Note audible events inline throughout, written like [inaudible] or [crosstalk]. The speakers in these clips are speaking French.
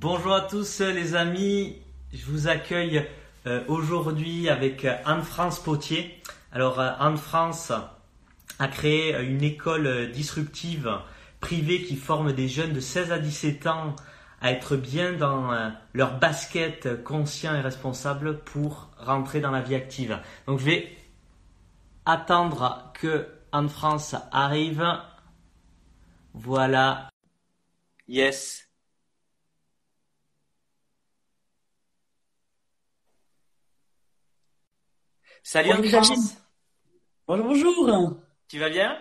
Bonjour à tous les amis, je vous accueille euh, aujourd'hui avec Anne-France Potier. Alors euh, Anne-France a créé une école disruptive privée qui forme des jeunes de 16 à 17 ans à être bien dans euh, leur basket conscient et responsable pour rentrer dans la vie active. Donc je vais attendre que Anne-France arrive. Voilà. Yes. Salut Anne-France. Bonjour, bonjour. Tu vas bien?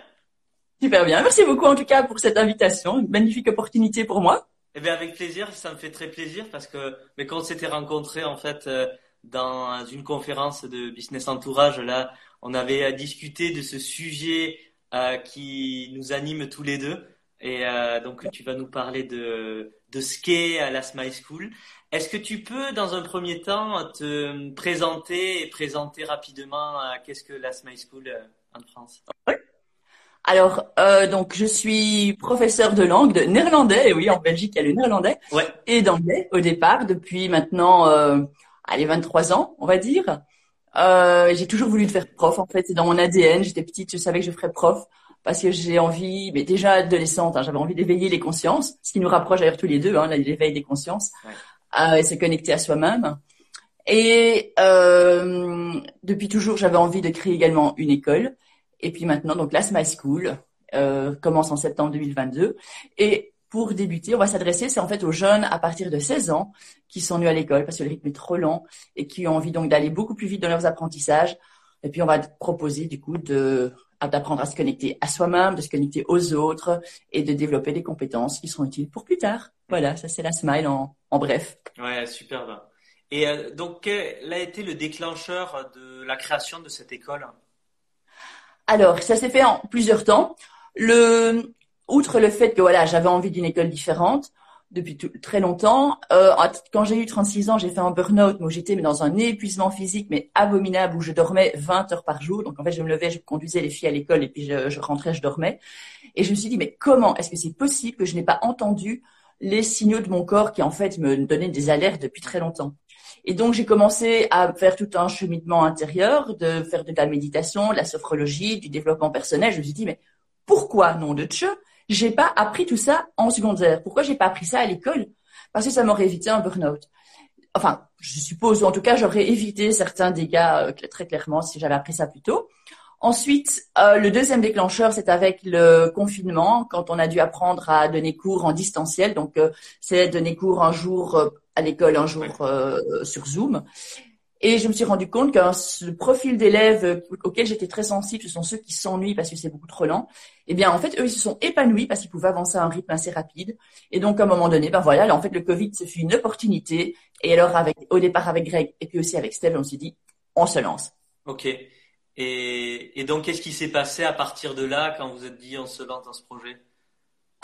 Super bien. Merci beaucoup en tout cas pour cette invitation. Une magnifique opportunité pour moi. Eh bien, avec plaisir. Ça me fait très plaisir parce que, mais quand on s'était rencontrés en fait euh, dans une conférence de business entourage, là, on avait discuté de ce sujet euh, qui nous anime tous les deux. Et euh, donc, tu vas nous parler de, de ski à la Smile School. Est-ce que tu peux, dans un premier temps, te présenter et présenter rapidement euh, qu'est-ce que la Smile School euh, en France? Oui. Alors, euh, donc, je suis professeur de langue de néerlandais. Et oui, en Belgique, il y a le néerlandais ouais. et d'anglais au départ depuis maintenant, euh, allez, 23 ans, on va dire. Euh, j'ai toujours voulu faire prof. En fait, c'est dans mon ADN. J'étais petite, je savais que je ferais prof parce que j'ai envie, mais déjà adolescente, hein, j'avais envie d'éveiller les consciences, ce qui nous rapproche d'ailleurs tous les deux, hein, l'éveil des consciences. Ouais euh, et se connecter à soi-même. Et euh, depuis toujours, j'avais envie de créer également une école. Et puis maintenant, donc l'Asma School euh, commence en septembre 2022. Et pour débuter, on va s'adresser, c'est en fait aux jeunes à partir de 16 ans qui sont nus à l'école parce que le rythme est trop lent et qui ont envie donc d'aller beaucoup plus vite dans leurs apprentissages. Et puis on va proposer du coup de d'apprendre à se connecter à soi-même, de se connecter aux autres et de développer des compétences qui seront utiles pour plus tard. Voilà, ça c'est la smile en, en bref. Ouais, superbe. Et euh, donc, quel a été le déclencheur de la création de cette école? Alors, ça s'est fait en plusieurs temps. Le, outre le fait que voilà, j'avais envie d'une école différente depuis très longtemps. Euh, quand j'ai eu 36 ans, j'ai fait un burn-out, où j'étais dans un épuisement physique mais abominable où je dormais 20 heures par jour. Donc en fait, je me levais, je conduisais les filles à l'école et puis je, je rentrais, je dormais. Et je me suis dit mais comment est-ce que c'est possible que je n'ai pas entendu les signaux de mon corps qui en fait me donnaient des alertes depuis très longtemps? Et donc j'ai commencé à faire tout un cheminement intérieur, de faire de la méditation, de la sophrologie, du développement personnel. Je me suis dit mais pourquoi nom de Dieu? J'ai pas appris tout ça en secondaire Pourquoi j'ai pas appris ça à l'école? Parce que ça m'aurait évité un burn-out. Enfin, je suppose, ou en tout cas, j'aurais évité certains dégâts euh, très clairement si j'avais appris ça plus tôt. Ensuite, euh, le deuxième déclencheur, c'est avec le confinement, quand on a dû apprendre à donner cours en distanciel. Donc, euh, c'est donner cours un jour à l'école, un jour sur Zoom. Et je me suis rendu compte que le profil d'élèves auquel j'étais très sensible, ce sont ceux qui s'ennuient parce que c'est beaucoup trop lent. Eh bien, en fait, eux, ils se sont épanouis parce qu'ils pouvaient avancer à un rythme assez rapide. Et donc, à un moment donné, ben voilà, là, en fait, le Covid, ce fut une opportunité. Et alors, au départ avec Greg et puis aussi avec Steve, on s'est dit, on se lance. Ok. Et, et donc, qu'est-ce qui s'est passé à partir de là quand vous êtes dit on se lance dans ce projet?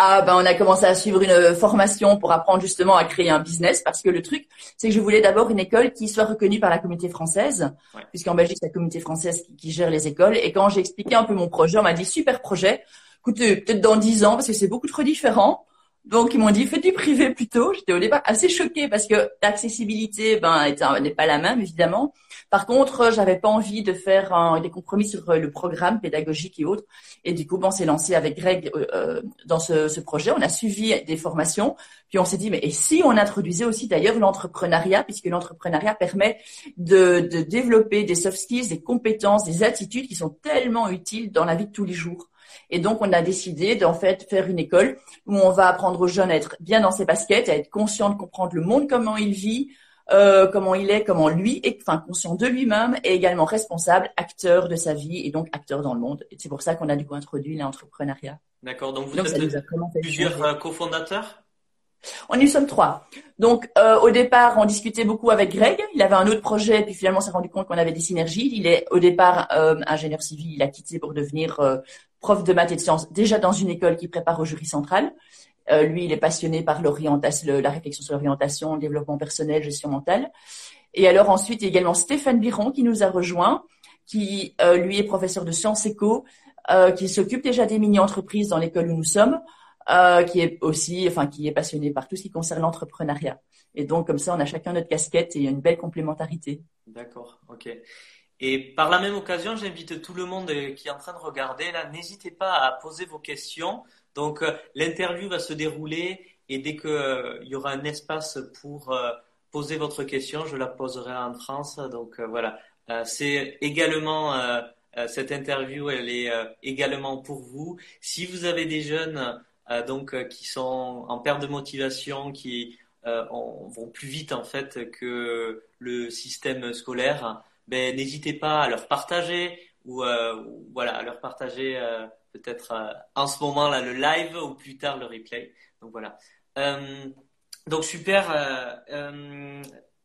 Ah ben on a commencé à suivre une formation pour apprendre justement à créer un business parce que le truc c'est que je voulais d'abord une école qui soit reconnue par la communauté française ouais. puisqu'en Belgique c'est la communauté française qui, qui, gère les écoles. Et quand j'ai expliqué un peu mon projet on m'a dit super projet. Écoutez peut-être dans dix ans parce que c'est beaucoup trop différent donc ils m'ont dit fais du privé plutôt. J'étais au départ assez choquée parce que l'accessibilité ben n'est pas la même évidemment. Par contre, j'avais pas envie de faire des compromis sur le programme pédagogique et autres. Et du coup, on s'est lancé avec Greg euh, dans ce, projet. On a suivi des formations, puis on s'est dit mais si on introduisait aussi d'ailleurs l'entrepreneuriat puisque l'entrepreneuriat permet de développer des soft skills, des compétences, des attitudes qui sont tellement utiles dans la vie de tous les jours. Et donc, on a décidé d'en fait faire une école où on va apprendre aux jeunes à être bien dans ses baskets, à être conscient de comprendre le monde, comment il vit, euh, comment il est, comment lui est, enfin conscient de lui-même et également responsable, acteur de sa vie et donc acteur dans le monde. Et c'est pour ça qu'on a du coup introduit l'entrepreneuriat. D'accord. Donc vous donc, êtes plusieurs euh, cofondateurs? On y sommes trois. Donc euh, au départ, on discutait beaucoup avec Greg. Il avait un autre projet, puis finalement, on s'est rendu compte qu'on avait des synergies. Il est au départ euh, ingénieur civil. Il a quitté pour devenir euh, prof de maths et de sciences, déjà dans une école qui prépare au jury central. Lui, il est passionné par l'orientation, la réflexion sur l'orientation, le développement personnel, gestion mentale. Et alors ensuite, il y a également Stéphane Biron qui nous a rejoint, qui lui est professeur de sciences éco, qui s'occupe déjà des mini-entreprises dans l'école où nous sommes. Euh, qui est aussi, enfin, qui est passionné par tout ce qui concerne l'entrepreneuriat. Et donc, comme ça, on a chacun notre casquette et il y a une belle complémentarité. D'accord, ok. Et par la même occasion, j'invite tout le monde qui est en train de regarder là, n'hésitez pas à poser vos questions. Donc, euh, l'interview va se dérouler et dès qu'il euh, y aura un espace pour poser votre question, je la poserai en France. Donc voilà, c'est également cette interview, elle est également pour vous. Si vous avez des jeunes euh, donc euh, qui sont en perte de motivation, qui euh, vont plus vite en fait que le système scolaire, ben, n'hésitez pas à leur partager ou voilà à leur partager peut-être en ce moment là le live ou plus tard le replay. Donc voilà. donc super.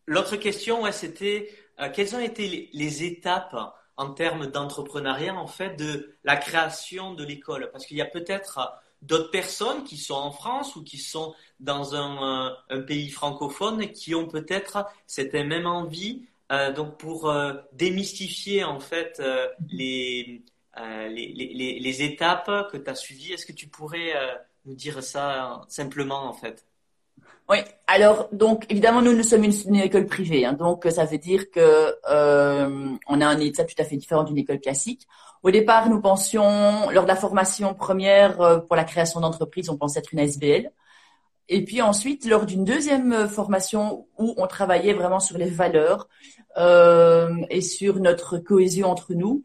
L'autre question, c'était quelles ont été les, les étapes en termes d'entrepreneuriat en fait de la création de l'école? Parce qu'il y a peut-être d'autres personnes qui sont en France ou qui sont dans un, euh, pays francophone qui ont peut-être cette même envie. Euh, donc pour euh, démystifier en fait les, les, les, étapes que tu as suivies, est-ce que tu pourrais nous dire ça simplement en fait? Oui, alors donc évidemment nous nous sommes une, école privée, hein, donc ça veut dire que on a un état tout à fait différent d'une école classique. Au départ, nous pensions, lors de la formation première euh, pour la création d'entreprise, on pensait être une SBL. Et puis ensuite, lors d'une deuxième euh, formation où on travaillait vraiment sur les valeurs euh, et sur notre cohésion entre nous,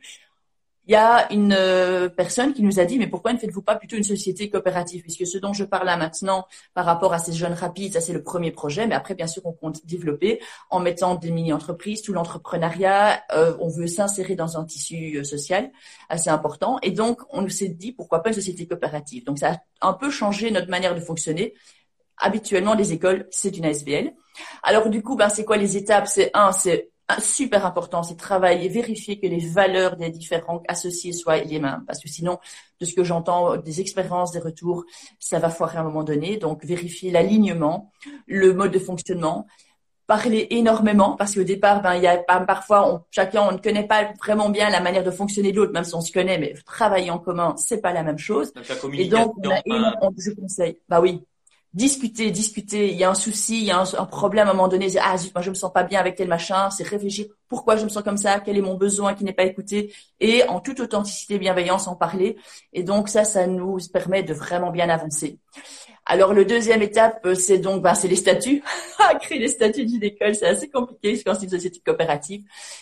il y a une euh, personne qui nous a dit, mais pourquoi ne faites-vous pas plutôt une société coopérative? Puisque ce dont je parle là maintenant par rapport à ces jeunes rapides, ça c'est le premier projet, mais après, bien sûr, on compte développer en mettant des mini-entreprises, tout l'entrepreneuriat, euh, on veut s'insérer dans un tissu euh, social assez important. Et donc, on s'est dit, pourquoi pas une société coopérative? Donc, ça a un peu changé notre manière de fonctionner. Habituellement, les écoles, c'est une ASBL. Alors, du coup, ben, c'est quoi les étapes? C'est un, c'est super important, c'est travailler, vérifier que les valeurs des différents associés soient les mêmes. Parce que sinon, de ce que j'entends, des expériences, des retours, ça va foirer à un moment donné. Donc, vérifier l'alignement, le mode de fonctionnement, parler énormément parce qu'au départ, ben, il y a parfois, on, chacun, on ne connaît pas vraiment bien la manière de fonctionner de l'autre, même si on se connaît, mais travailler en commun, c'est pas la même chose. Et donc, on je conseille, bah oui, discuter, discuter. Il y a un souci, il y a un, problème à un moment donné. Ah zut, moi je me sens pas bien avec tel machin. C'est réfléchir. Pourquoi je me sens comme ça? Quel est mon besoin qui n'est pas écouté? Et en toute authenticité, bienveillance, en parler. Et donc ça, ça nous permet de vraiment bien avancer. Alors le deuxième étape, euh, c'est donc ben, c'est les statuts. [laughs] Créer les statuts d'une école, c'est assez compliqué quand c'est une société coopérative.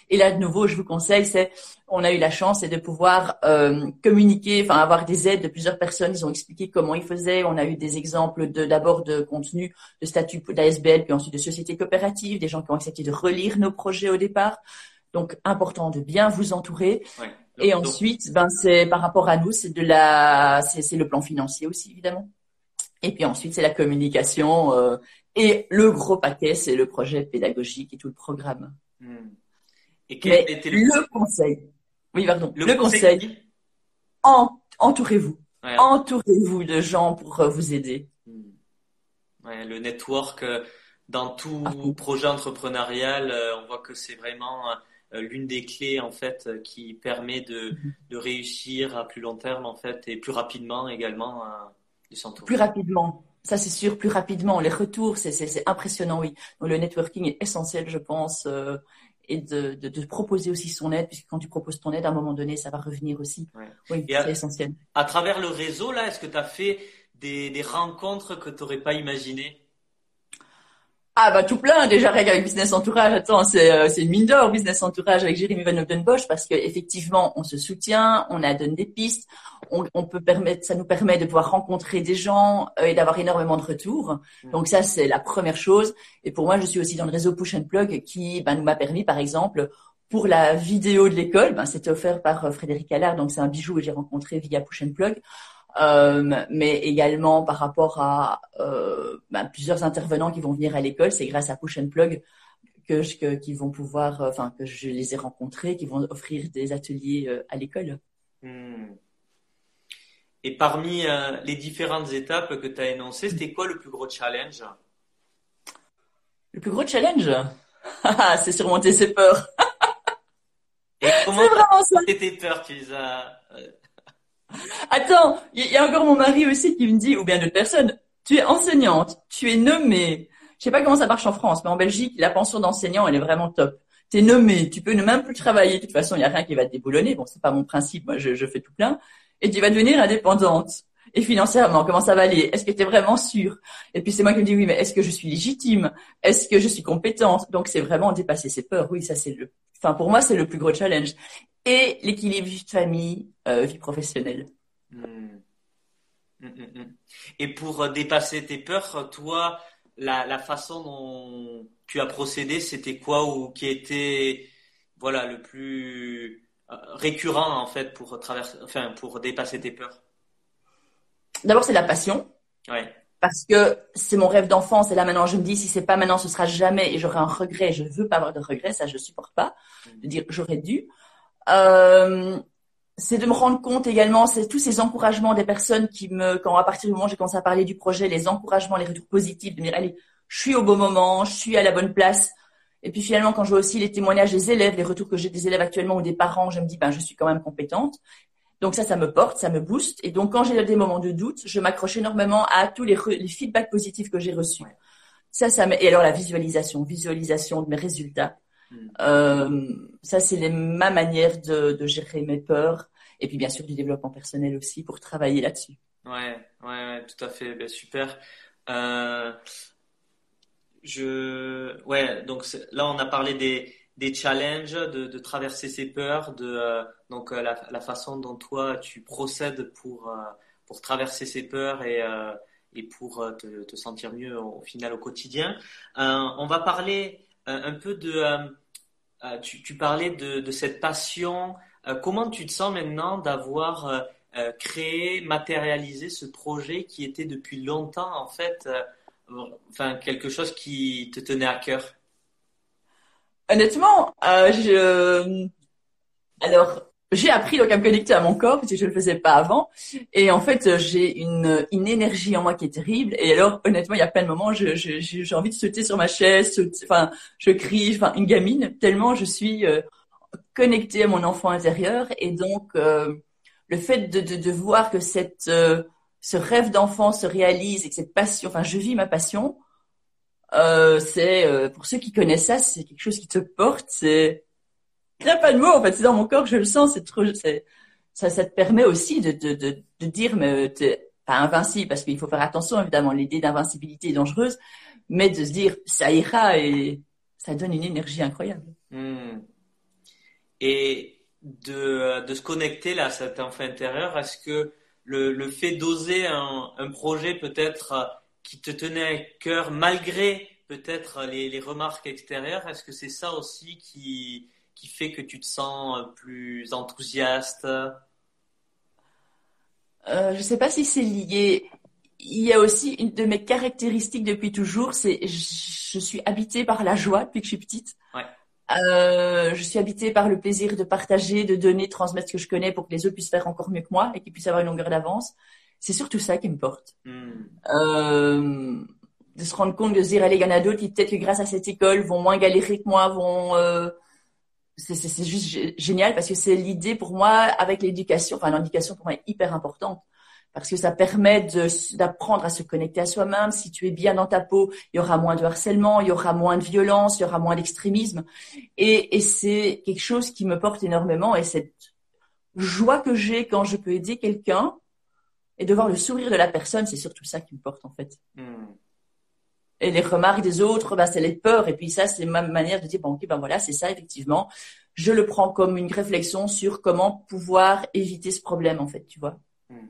Et là de nouveau, je vous conseille, c'est on a eu la chance de pouvoir euh, communiquer, enfin avoir des aides de plusieurs personnes. Ils ont expliqué comment ils faisaient. On a eu des exemples de d'abord de contenu, de statut d'ASBL, puis ensuite de sociétés coopératives, des gens qui ont accepté de relire nos projets au départ. Donc important de bien vous entourer. Et ensuite, ben c'est par rapport à nous, c'est de la, c'est le plan financier aussi évidemment. Et puis ensuite, c'est la communication. Euh, et le gros paquet, c'est le projet pédagogique et tout le programme. Hmm. Et quel était le... conseil Oui, pardon. Le, conseil, entourez-vous. Entourez-vous de gens pour euh, vous aider. Hmm. Ouais, le network, euh, dans tout ah projet entrepreneurial, on voit que c'est vraiment l'une des clés en fait qui permet de, mhm. de réussir à plus long terme en fait et plus rapidement également plus rapidement. Ça, c'est sûr, plus rapidement. Les retours, c'est impressionnant, oui. Donc, le networking est essentiel, je pense, euh, et de, de, de, proposer aussi son aide, puisque quand tu proposes ton aide, à un moment donné, ça va revenir aussi. Oui, c'est essentiel. À travers le réseau, là, est-ce que tu as fait des, des rencontres que tu n'aurais pas imaginées? Ah bah tout plein déjà avec Business Entourage. Attends, c'est euh, c'est une mine d'or Business Entourage avec Jérémy Van Bosch parce que effectivement on se soutient, on a donné des pistes, on, on, peut permettre, ça nous permet de pouvoir rencontrer des gens euh, et d'avoir énormément de retours. Mm. Donc ça c'est la première chose. Et pour moi je suis aussi dans le réseau Push and Plug qui bah, nous m'a permis par exemple pour la vidéo de l'école, ben, c'était offert par euh, Frédéric Allard, donc c'est un bijou que j'ai rencontré via Push and Plug. Euh, mais également par rapport à euh, ben, plusieurs intervenants qui vont venir à l'école. C'est grâce à Push and Plug que, je, qui vont pouvoir, euh, enfin que je les ai rencontrés, qui vont offrir des ateliers à l'école. Hmm. Et parmi les différentes étapes que tu as énoncées, c'était quoi le plus gros challenge? Le plus gros challenge? C'est surmonter ses peurs. Et [laughs] comment c'est vraiment ça. tes peurs? Tu les as Attends, il y, a encore mon mari aussi qui me dit, ou bien d'autres personnes, tu es enseignante, tu es nommée. Je sais pas comment ça marche en France, mais en Belgique, la pension d'enseignant, elle est vraiment top. Tu es nommé, tu peux ne même plus travailler. De toute façon, il y a rien qui va te déboulonner. Bon, c'est pas mon principe, moi, je, je fais tout plein. Et tu vas devenir indépendante. Et financièrement, comment ça va aller? Est-ce que tu es vraiment sûr Et puis c'est moi qui me dis oui, mais est-ce que je suis légitime? Est-ce que je suis compétente Donc c'est vraiment dépasser ses peurs. Oui, ça c'est le. Enfin pour moi c'est le plus gros challenge. Et l'équilibre vie de famille, euh, vie professionnelle. Hmm. Hmm, hmm, Et pour euh, dépasser tes peurs, toi, la, la façon dont tu as procédé, c'était quoi ou qui était voilà le plus euh, récurrent en fait pour traverser, enfin pour dépasser tes peurs? D'abord, c'est la passion. Ouais. Parce que c'est mon rêve d'enfance et là maintenant je me dis si c'est pas maintenant ce sera jamais et j'aurai un regret. Je veux pas avoir de regret, ça je supporte pas. De dire j'aurais dû. Euh, c'est de me rendre compte également, c'est tous ces encouragements des personnes qui me, quand à partir du moment où j'ai commencé à parler du projet, les encouragements, les retours positifs, de me dire allez, je suis au bon moment, je suis à la bonne place. Et puis finalement, quand je vois aussi les témoignages des élèves, les retours que j'ai des élèves actuellement ou des parents, je me dis ben je suis quand même compétente. Donc ça, ça me porte, ça me booste. Et donc quand j'ai des moments de doute, je m'accroche énormément à tous les, les feedbacks positifs que j'ai reçus. Ça, ça et alors la visualisation, visualisation de mes résultats. Hmm. Euh, ça, c'est ma manière de, de, gérer mes peurs. Et puis bien sûr du développement personnel aussi pour travailler là-dessus. Ouais, ouais, ouais, tout à fait, ben, super. Euh, je, ouais, donc là on a parlé des des challenges, de, de, traverser ses peurs, de euh, donc la, la, façon dont toi tu procèdes pour pour traverser ses peurs et et pour te, te, sentir mieux au, final au quotidien. on va parler un peu de tu, tu, parlais de, cette passion. comment tu te sens maintenant d'avoir créé, matérialisé ce projet qui était depuis longtemps en fait, enfin quelque chose qui te tenait à cœur? Honnêtement, euh, je... alors j'ai appris donc à me connecter à mon corps parce que je le faisais pas avant. Et en fait, j'ai une, une énergie en moi qui est terrible. Et alors, honnêtement, il y a plein de moments, j'ai je, j'ai envie de sauter sur ma chaise, enfin, je crie, enfin, une gamine, tellement je suis euh, connectée à mon enfant intérieur. Et donc, euh, le fait de, de, de, voir que cette, euh, ce rêve d'enfant se réalise et que cette passion, enfin, je vis ma passion, euh, c'est euh, pour ceux qui connaissent ça, c'est quelque chose qui te porte. C'est il n'y a pas de mots en fait. C'est dans mon corps je le sens. C'est trop. Ça, te permet aussi de dire mais t'es pas invincible parce qu'il faut faire attention évidemment. L'idée d'invincibilité est dangereuse, mais de se dire ça ira et ça donne une énergie incroyable. Hmm. Et de de se connecter là, cet enfant intérieur. Est-ce que le fait d'oser un projet peut-être qui te tenait à cœur malgré peut-être les, remarques extérieures Est-ce que c'est ça aussi qui, qui fait que tu te sens plus enthousiaste? Euh, Je ne sais pas si c'est lié. Il y a aussi une de mes caractéristiques depuis toujours, c'est je suis habitée par la joie depuis que je suis petite. Ouais. Euh, je suis habitée par le plaisir de partager, de donner, transmettre ce que je connais pour que les autres puissent faire encore mieux que moi et qu'ils puissent avoir une longueur d'avance. C'est surtout ça qui me porte. Hmm. Euh, de se rendre compte de se dire, allez, il y en a d'autres qui peut-être que grâce à cette école vont moins galérer que moi, vont... Euh, c'est juste génial parce que c'est l'idée pour moi avec l'éducation. Enfin, l'éducation pour moi est hyper importante parce que ça permet d'apprendre à se connecter à soi-même. Si tu es bien dans ta peau, il y aura moins de harcèlement, il y aura moins de violence, il y aura moins d'extrémisme. Et, et c'est quelque chose qui me porte énormément et cette joie que j'ai quand je peux aider quelqu'un et de voir le sourire de la personne, c'est surtout ça qui me porte en fait. Hmm. Et les remarques des autres, ben, c'est les peurs. Et puis ça, c'est ma manière de dire, bon, ok, ben voilà, c'est ça, effectivement. Je le prends comme une réflexion sur comment pouvoir éviter ce problème, en fait, tu vois. Hmm.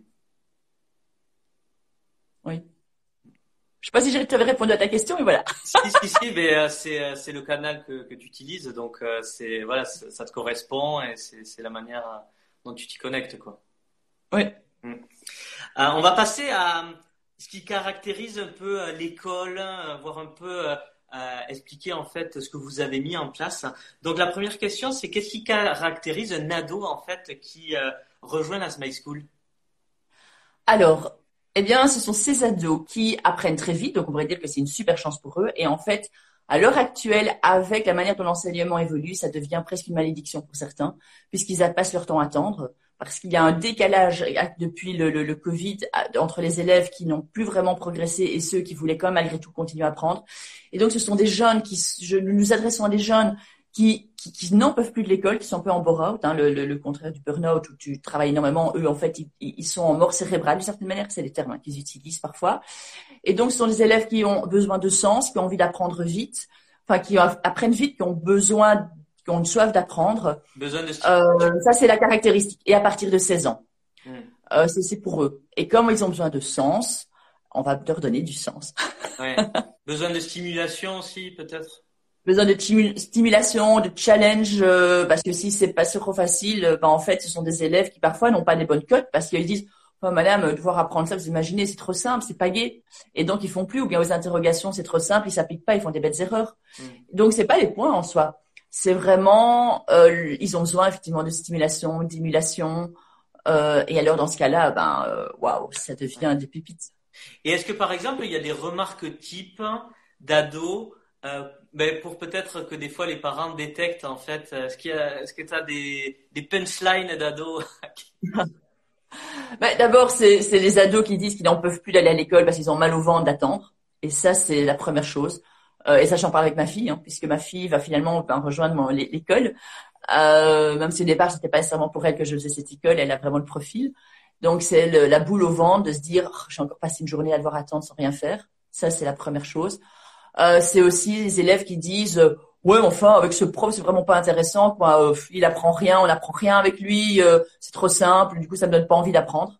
Oui. Je sais pas si j'avais répondu à ta question, mais voilà. si, si, si, mais euh, c'est, euh, c'est le canal que, que tu utilises, donc euh, c'est voilà, ça te correspond et c'est, c'est la manière dont tu t'y connectes, quoi. Oui. Hmm. On va passer à ce qui caractérise un peu euh, l'école, euh, voir un peu expliquer en fait ce que vous avez mis en place. Donc la première question, c'est qu'est-ce qui caractérise un ado en fait qui rejoint la Smile School? Alors, eh bien, ce sont ces ados qui apprennent très vite, donc on pourrait dire que c'est une super chance pour eux. Et en fait, à l'heure actuelle, avec la manière dont l'enseignement évolue, ça devient presque une malédiction pour certains, puisqu'ils passent leur temps à attendre parce qu'il y a un décalage depuis le, le, le, Covid entre les élèves qui n'ont plus vraiment progressé et ceux qui voulaient quand même malgré tout continuer à apprendre. Et donc, ce sont des jeunes qui, je, nous nous adressons à des jeunes qui, qui, qui n'en peuvent plus de l'école, qui sont un peu en bore-out, hein, le, le, contraire du burn-out où tu travailles énormément. Eux, en fait, ils, ils sont en mort cérébrale d'une certaine manière, c'est les termes qu'ils utilisent parfois. Et donc, ce sont des élèves qui ont besoin de sens, qui ont envie d'apprendre vite, enfin qui apprennent vite, qui ont besoin qui ont une soif d'apprendre. Besoin de euh, ça, c'est la caractéristique. Et à partir de 16 ans, hmm. euh, c'est pour eux. Et comme ils ont besoin de sens, on va leur donner du sens. [laughs] Ouais. besoin de stimulation aussi, peut-être? Besoin de stimulation, de challenge, euh, parce que si c'est pas trop facile, euh, bah, en fait, ce sont des élèves qui parfois n'ont pas des bonnes cotes parce qu'ils disent Oh, madame, devoir apprendre ça, vous imaginez, c'est trop simple, c'est pas gai. Et donc, ils font plus, ou bien aux interrogations, c'est trop simple, ils s'appliquent pas, ils font des bêtes erreurs. Hmm. Donc, c'est pas les points en soi c'est vraiment, euh, ils ont besoin effectivement de stimulation, d'émulation. Euh, et alors dans ce cas-là, ben, euh, waouh, ça devient des pépites. Et est-ce que par exemple, il y a des remarques types d'ados ben, pour peut-être que des fois les parents détectent en fait, est-ce qu'il est-ce que tu as des, des punchlines d'ados? [laughs] Ben, D'abord, c'est, c'est les ados qui disent qu'ils n'en peuvent plus d'aller à l'école parce qu'ils ont mal au ventre d'attendre. Et ça, c'est la première chose. Euh, et ça, j'en parle avec ma fille, hein, puisque ma fille va finalement ben, rejoindre l'école. Euh, même si au départ, c'était pas nécessairement pour elle que je faisais cette école, elle a vraiment le profil. Donc, c'est la boule au ventre de se dire, oh, j'ai encore passé une journée à devoir attendre sans rien faire. Ça, c'est la première chose. Euh, c'est aussi les élèves qui disent, ouais, enfin, avec ce prof, c'est vraiment pas intéressant. Quoi. il apprend rien, on n'apprend rien avec lui. c'est trop simple. Du coup, ça me donne pas envie d'apprendre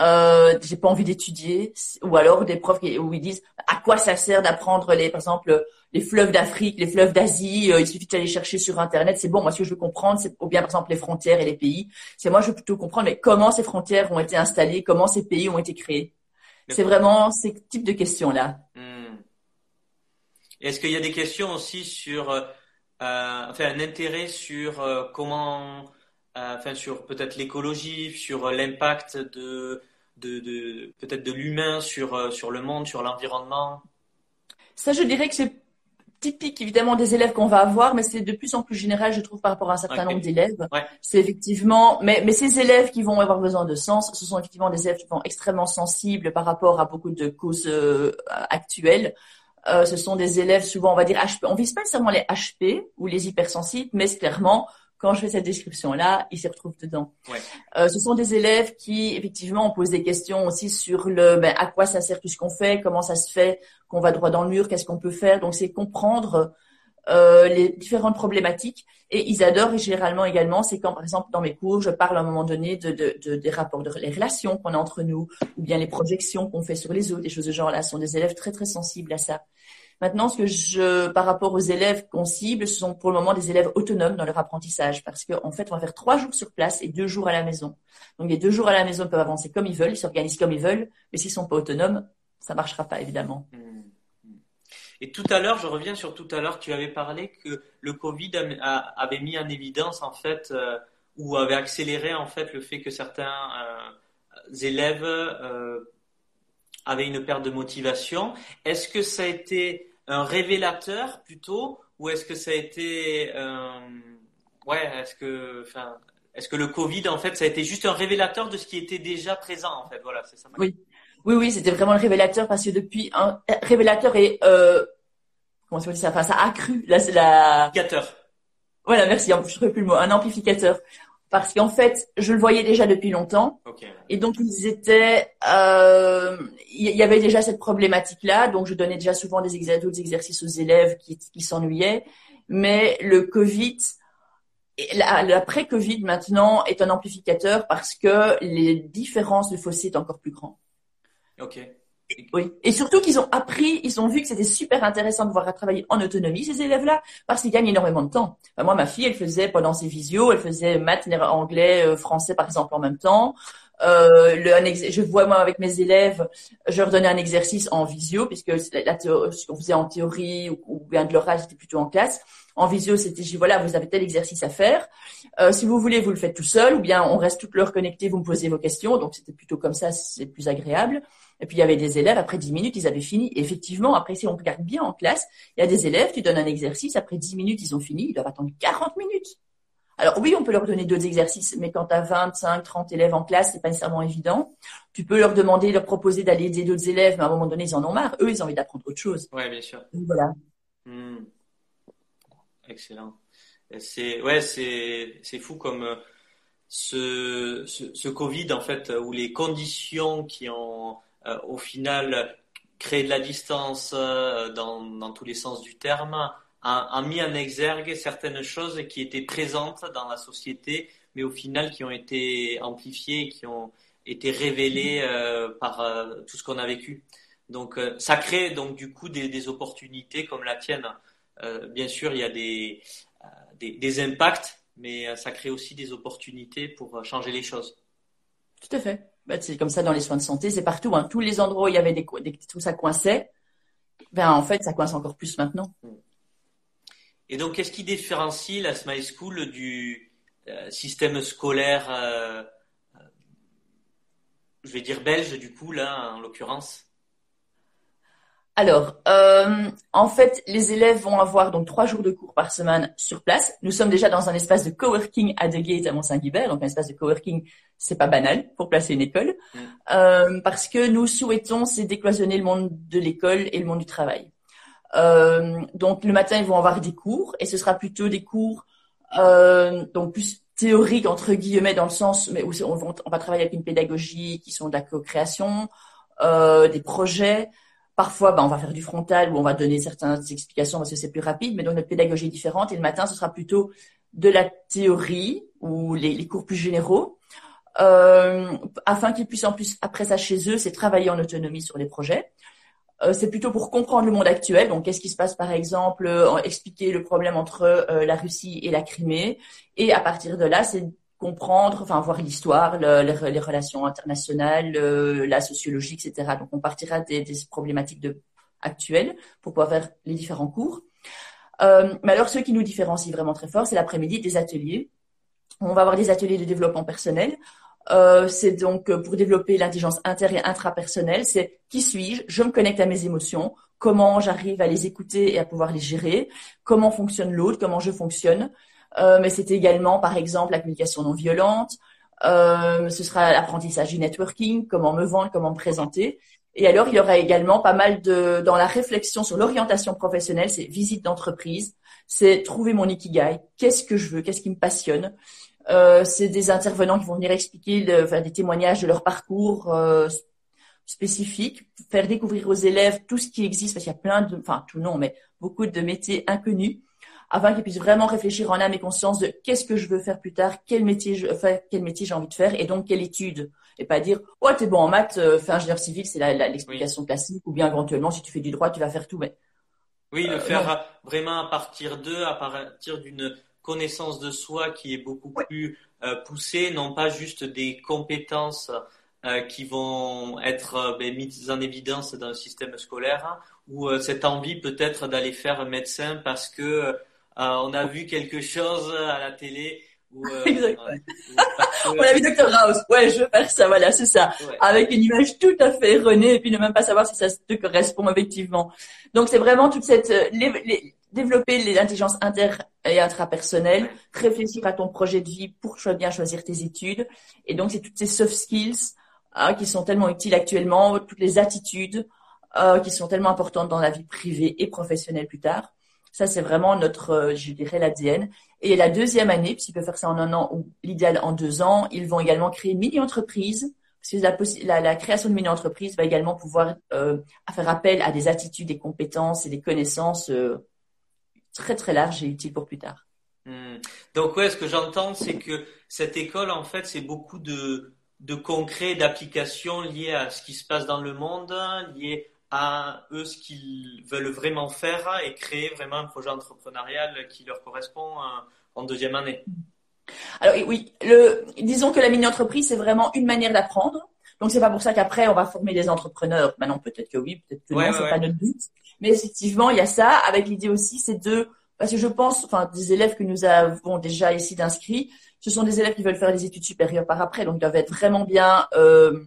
euh, j'ai pas envie d'étudier, ou alors des profs qui, où ils disent à quoi ça sert d'apprendre les, par exemple, les fleuves d'Afrique, les fleuves d'Asie, euh, il suffit d'aller chercher sur Internet, c'est bon. Moi, ce que je veux comprendre, c'est ou bien par exemple les frontières et les pays. C'est moi, je veux plutôt comprendre, mais comment ces frontières ont été installées, comment ces pays ont été créés. C'est vraiment ces types de questions là. Hmm. Est-ce qu'il y a des questions aussi sur, euh, enfin, un intérêt sur euh, comment euh, enfin sur peut-être l'écologie, sur l'impact de, de, de peut-être de l'humain sur euh, sur le monde, sur l'environnement? Ça, je dirais que c'est typique évidemment des élèves qu'on va avoir, mais c'est de plus en plus général, je trouve, par rapport à un certain nombre d'élèves. C'est effectivement, mais, mais ces élèves qui vont avoir besoin de sens, ce sont effectivement des élèves qui sont extrêmement sensibles par rapport à beaucoup de causes euh, actuelles. Euh, ce sont des élèves souvent, on va dire HP. On vise pas nécessairement les HP ou les hypersensibles, mais clairement quand je fais cette description-là, ils s'y retrouvent dedans. Ouais. Euh, ce sont des élèves qui, effectivement, on pose des questions aussi sur le, ben, à quoi ça sert tout ce qu'on fait, comment ça se fait qu'on va droit dans le mur, qu'est-ce qu'on peut faire. Donc, c'est comprendre euh, les différentes problématiques. Et ils adorent, et généralement également, c'est quand, par exemple, dans mes cours, je parle à un moment donné de, de, de des rapports, de les relations qu'on a entre nous, ou bien les projections qu'on fait sur les autres, des choses de genre là. Ce sont des élèves très, très sensibles à ça. Maintenant, ce que je, par rapport aux élèves qu'on cible, ce sont pour le moment des élèves autonomes dans leur apprentissage, parce qu'en fait, on va faire trois jours sur place et deux jours à la maison. Donc, les deux jours à la maison peuvent avancer comme ils veulent, ils s'organisent comme ils veulent, mais s'ils sont pas autonomes, ça marchera pas évidemment. Mmh. Et tout à l'heure, je reviens sur tout à l'heure, tu avais parlé que le Covid avait mis en évidence en fait euh, ou avait accéléré en fait le fait que certains euh, élèves euh, avaient une perte de motivation. Est-ce que ça a été un révélateur plutôt ou est-ce que ça a été euh, ouais est-ce que enfin est-ce que le Covid en fait ça a été juste un révélateur de ce qui était déjà présent en fait? Voilà c'est ça oui. oui oui c'était vraiment le révélateur parce que depuis un révélateur et euh, comment ça ça? Enfin ça a accru là c'est la amplificateur. Voilà merci je ne plus le mot un amplificateur parce qu'en fait, je le voyais déjà depuis longtemps. Et donc, ils étaient, euh, il y avait déjà cette problématique-là. Donc, je donnais déjà souvent des exercices aux élèves qui, qui s'ennuyaient. Mais le Covid, l'après-Covid maintenant est un amplificateur parce que les différences de fossé est encore plus grand. Ok. Oui. Et surtout qu'ils ont appris, ils ont vu que c'était super intéressant de voir travailler en autonomie, ces élèves-là, parce qu'ils gagnent énormément de temps. moi, ma fille, elle faisait pendant ses visios, elle faisait maths, anglais, euh, français, par exemple, en même temps. Euh, je vois moi avec mes élèves, je leur donnais un exercice en visio, puisque la, ce qu'on faisait en théorie ou, bien de l'oral, c'était plutôt en classe. En visio, c'était, je voilà, vous avez tel exercice à faire. Euh, si vous voulez, vous le faites tout seul, ou bien on reste toutes l'heure connectés, vous me posez vos questions. Donc c'était plutôt comme ça, c'est plus agréable. Et puis il y avait des élèves, après 10 minutes, ils avaient fini. Et effectivement, après, si on regarde bien en classe, il y a des élèves, tu donnes un exercice, après 10 minutes, ils ont fini, ils doivent attendre 40 minutes. Alors oui, on peut leur donner d'autres exercices, mais quand tu as 25, 30 élèves en classe, c'est pas nécessairement évident. Tu peux leur demander, leur proposer d'aller aider d'autres élèves, mais à un moment donné, ils en ont marre. Eux, ils ont envie d'apprendre autre chose. Oui, bien sûr. voilà. Hmm. Excellent. C'est ouais, c'est c'est fou comme euh, ce, ce, ce Covid en fait où les conditions qui ont euh, au final créé de la distance euh, dans tous les sens du terme a, mis en exergue certaines choses qui étaient présentes dans la société, mais au final qui ont été amplifiées, qui ont été révélées euh, par euh, tout ce qu'on a vécu. Donc euh, ça crée donc du coup des, opportunités comme la tienne. bien sûr, il y a des impacts, mais ça crée aussi des opportunités pour changer les choses. Tout à fait. Bah, c'est comme ça dans les soins de santé, c'est partout. Hein. Tous les endroits où il y avait des, ça coinçait, ben en fait ça coince encore plus maintenant. Et donc, qu'est-ce qui différencie la Smile School du euh, système scolaire, euh, euh, je vais dire belge, du coup, là, en l'occurrence? Alors, euh, en fait, les élèves vont avoir donc trois jours de cours par semaine sur place. Nous sommes déjà dans un espace de coworking à De Gate à Mont-Saint-Guibert, donc un espace de coworking, c'est pas banal pour placer une école, mm. euh, parce que nous souhaitons c'est décloisonner le monde de l'école et le monde du travail. Euh, donc le matin, ils vont avoir des cours et ce sera plutôt des cours euh, donc plus théoriques entre guillemets dans le sens, mais où on va, on va travailler avec une pédagogie qui sont de la co-création, euh, des projets. Parfois, ben, on va faire du frontal où on va donner certaines explications parce que c'est plus rapide, mais donc notre pédagogie est différente. Et le matin, ce sera plutôt de la théorie ou les, cours plus généraux, euh, afin qu'ils puissent en plus après ça chez eux, c'est travailler en autonomie sur les projets. Euh, c'est plutôt pour comprendre le monde actuel. Donc, qu'est-ce qui se passe, par exemple, expliquer le problème entre euh, la Russie et la Crimée. Et à partir de là, c'est comprendre, enfin, voir l'histoire, les, relations internationales, la sociologie, etc. Donc, on partira des, problématiques de, actuelles pour pouvoir faire les différents cours. mais alors, ce qui nous différencie vraiment très fort, c'est l'après-midi des ateliers. On va avoir des ateliers de développement personnel euh, c'est donc euh, pour développer l'intelligence inter et intrapersonnelle. C'est qui suis-je? Je me connecte à mes émotions. Comment j'arrive à les écouter et à pouvoir les gérer? Comment fonctionne l'autre? Comment je fonctionne? euh, Mais c'est également, par exemple, la communication non violente. Euh, ce sera l'apprentissage du networking, comment me vendre, comment me présenter. Et alors, il y aura également pas mal de dans la réflexion sur l'orientation professionnelle, c'est visite d'entreprise, c'est trouver mon ikigai, qu'est-ce que je veux, qu'est-ce qui me passionne. Euh, c'est des intervenants qui vont venir expliquer des témoignages de leur parcours euh, spécifique, faire découvrir aux élèves tout ce qui existe, parce qu'il y a plein de, enfin tout non, mais beaucoup de métiers inconnus, afin qu'ils puissent vraiment réfléchir en âme et conscience de qu'est-ce que je veux faire plus tard, quel métier je, enfin, quel métier j'ai envie de faire, et donc quelle étude, et pas dire oh t'es bon en maths, euh, fais ingénieur civil, c'est l'explication classique, ou bien éventuellement si tu fais du droit, tu vas faire tout, mais oui, le euh, faire vraiment à partir d'eux, à partir d'une connaissance de soi qui est beaucoup plus euh, poussée, non pas juste des compétences euh, qui vont être ben, mises en évidence dans le système scolaire, hein, ou cette envie peut-être d'aller faire médecin parce que on a vu quelque chose à la télé. Ou, [laughs] On a vu Dr House. Ouais, je veux faire ça. Voilà, c'est ça. Avec une image tout à fait erronée et puis ne même pas savoir si ça te correspond effectivement. Donc c'est vraiment toute cette les, développer l'intelligence inter et intrapersonnelle, réfléchir à ton projet de vie pour bien choisir tes études. Et donc, c'est toutes ces soft skills hein, qui sont tellement utiles actuellement, toutes les attitudes euh, qui sont tellement importantes dans la vie privée et professionnelle plus tard. Ça, c'est vraiment notre, euh, je dirais, l'ADN. Et la deuxième année, puisqu'ils peuvent faire ça en un an ou l'idéal en deux ans, ils vont également créer une mini-entreprise. Parce que la, création de mini-entreprise va également pouvoir euh, faire appel à des attitudes, des compétences et des connaissances euh, très très large et utile pour plus tard. Hmm. Donc ouais, ce que j'entends, c'est que cette école, en fait, c'est beaucoup de, de concret, d'applications liées à ce qui se passe dans le monde, liées à eux ce qu'ils veulent vraiment faire et créer vraiment un projet entrepreneurial qui leur correspond euh, en deuxième année. Alors oui, le, disons que la mini-entreprise, c'est vraiment une manière d'apprendre. Donc c'est pas pour ça qu'après on va former des entrepreneurs. Maintenant peut-être que oui, peut-être que non, c'est pas notre but. Mais effectivement, il y a ça. Avec l'idée aussi, c'est de, parce que je pense, enfin, des élèves que nous avons déjà ici d'inscrits, ce sont des élèves qui veulent faire des études supérieures par après, donc ils doivent être vraiment bien euh,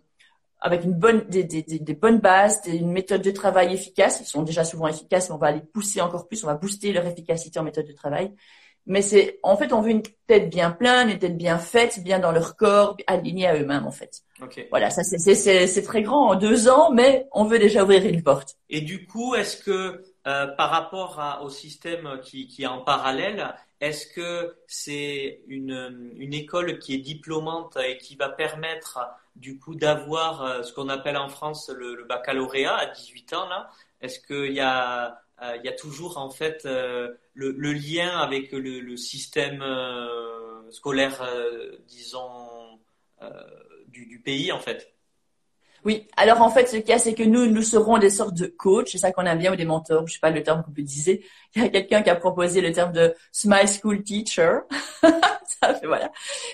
avec une bonne, des, des, des, bonnes bases, une méthode de travail efficace. Ils sont déjà souvent efficaces, mais on va les pousser encore plus, on va booster leur efficacité en méthode de travail. mais c'est en fait on veut une tête bien pleine, une tête bien faite, bien dans leur corps, alignée à eux-mêmes en fait. Okay. Voilà, ça c'est c'est très grand en deux ans, mais on veut déjà ouvrir une porte. Et du coup, est-ce que euh, par rapport à, au système qui, qui est en parallèle, est-ce que c'est une, école qui est diplômante et qui va permettre du coup d'avoir euh, ce qu'on appelle en France le, baccalauréat à 18 ans là? Est-ce qu'il y a euh, il y a toujours en fait euh, le, lien avec le, système scolaire, disons, du, du, pays en fait? Oui, alors en fait, ce qu'il y a, c'est que nous, nous serons des sortes de coachs, c'est ça qu'on aime bien, ou des mentors, je sais pas le terme qu'on peut dire. Il y a quelqu'un qui a proposé le terme de Smile School Teacher. [laughs] ça fait, voilà.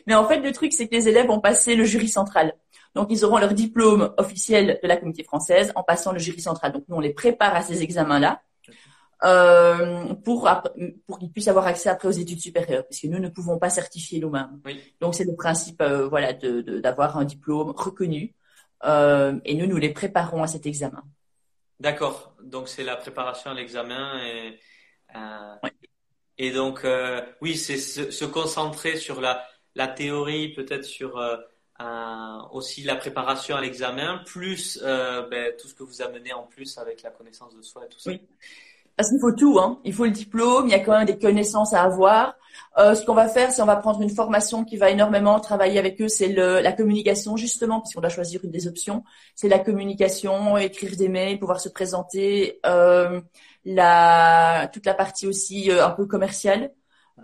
Mais en fait, le truc, c'est que les élèves ont passé le jury central. Donc, ils auront leur diplôme officiel de la communauté française en passant le jury central. Donc, nous, on les prépare à ces examens-là euh, pour pour qu'ils puissent avoir accès après aux études supérieures, puisque nous ne pouvons pas certifier nous-mêmes. Oui. Donc c'est le principe, euh, voilà, de d'avoir un diplôme reconnu, euh, et nous nous les préparons à cet examen. D'accord. Donc c'est la préparation à l'examen et euh, oui. et donc euh, oui, c'est se, se, concentrer sur la la théorie, peut-être sur aussi la préparation à l'examen, plus ben, tout ce que vous amenez en plus avec la connaissance de soi et tout ça. Oui. Parce qu'il faut tout, hein. Il faut le diplôme, il y a quand même des connaissances à avoir. Euh, ce qu'on va faire, c'est on va prendre une formation qui va énormément travailler avec eux, c'est la communication justement, puisqu'on doit choisir une des options. C'est la communication, écrire des mails, pouvoir se présenter, euh, la toute la partie aussi euh, un peu commerciale,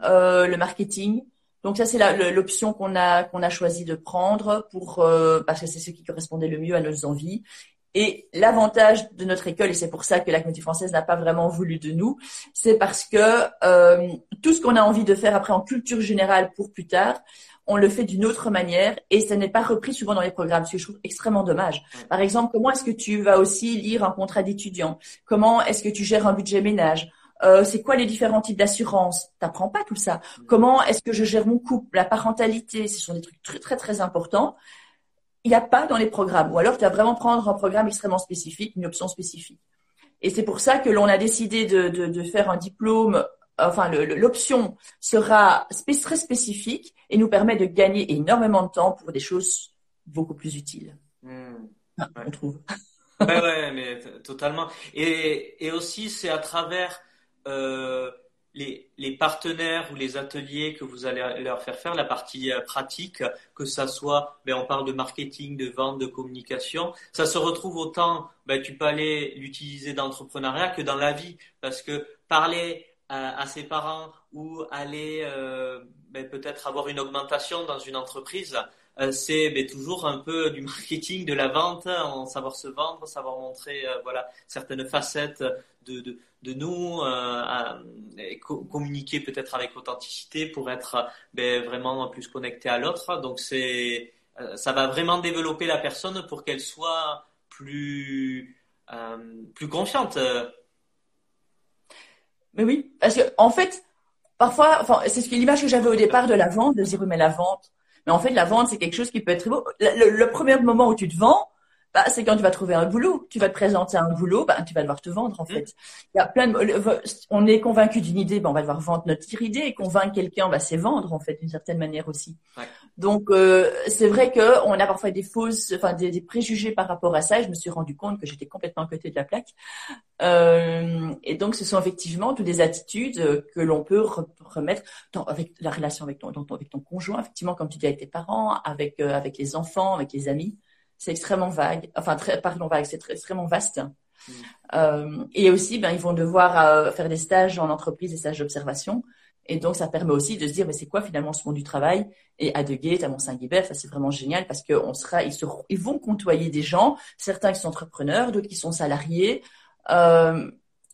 euh, le marketing. Donc ça c'est l'option qu'on a qu'on a choisi de prendre pour euh, parce que c'est ce qui correspondait le mieux à nos envies et l'avantage de notre école, et c'est pour ça que la communauté française n'a pas vraiment voulu de nous, c'est parce que euh, tout ce qu'on a envie de faire après en culture générale pour plus tard, on le fait d'une autre manière et ça n'est pas repris souvent dans les programmes, ce que je trouve extrêmement dommage. Par exemple, comment est-ce que tu vas aussi lire un contrat d'étudiant? Comment est-ce que tu gères un budget ménage? Euh, c'est quoi les différents types d'assurance T'apprends pas tout ça. Comment est-ce que je gère mon couple, la parentalité Ce sont des trucs très très très importants il n'y a pas dans les programmes. Ou alors, tu vas vraiment prendre un programme extrêmement spécifique, une option spécifique. Et c'est pour ça que l'on a décidé de, de, de, faire un diplôme. Enfin, l'option sera très spécifique et nous permet de gagner énormément de temps pour des choses beaucoup plus utiles. Mmh. Ouais. On trouve. [laughs] ouais, ouais, mais totalement. Et, et aussi, c'est à travers euh, les, partenaires ou les ateliers que vous allez leur faire faire, la partie euh, pratique, que ça soit, ben, on parle de marketing, de vente, de communication, ça se retrouve autant, ben, tu peux aller l'utiliser dans l'entrepreneuriat que dans la vie, parce que parler à, à ses parents ou aller euh, ben, peut-être avoir une augmentation dans une entreprise, euh, c'est ben, toujours un peu du marketing, de la vente, en savoir se vendre, savoir montrer euh, voilà certaines facettes de, de, nous, euh, communiquer peut-être avec authenticité pour être ben, vraiment plus connecté à l'autre. Donc c'est ça va vraiment développer la personne pour qu'elle soit plus plus confiante. Mais oui, parce que en fait, parfois, c'est ce l'image que j'avais au départ de la vente, de dire mais la vente mais en fait, la vente, c'est quelque chose qui peut être. Le, le, le premier moment où tu te vends, bah, c'est quand tu vas trouver un boulot. Tu vas te présenter un boulot, bah, tu vas devoir te vendre, en fait. Il y a plein de, on est convaincu d'une idée, bah, on va devoir vendre notre idée et convaincre quelqu'un, bah, c'est vendre, en fait, d'une certaine manière aussi. Ouais. Donc, euh, c'est vrai que on a parfois des fausses, enfin, des, des, préjugés par rapport à ça. Et je me suis rendu compte que j'étais complètement à côté de la plaque. Euh, et donc, ce sont effectivement toutes des attitudes que l'on peut remettre dans, avec la relation avec ton, dans, avec ton conjoint, effectivement, comme tu dis avec tes parents, avec, euh, avec les enfants, avec les amis c'est extrêmement vague, enfin très, pardon vague, c'est extrêmement vaste. Mm. Euh, et aussi, ben ils vont devoir euh, faire des stages en entreprise, des stages d'observation. Et donc, ça permet aussi de se dire, mais c'est quoi finalement ce monde du travail? Et à Deguet, à Mont-Saint-Guibert, ça c'est vraiment génial parce qu'on sera, ils, seront, ils vont côtoyer des gens, certains qui sont entrepreneurs, d'autres qui sont salariés, euh,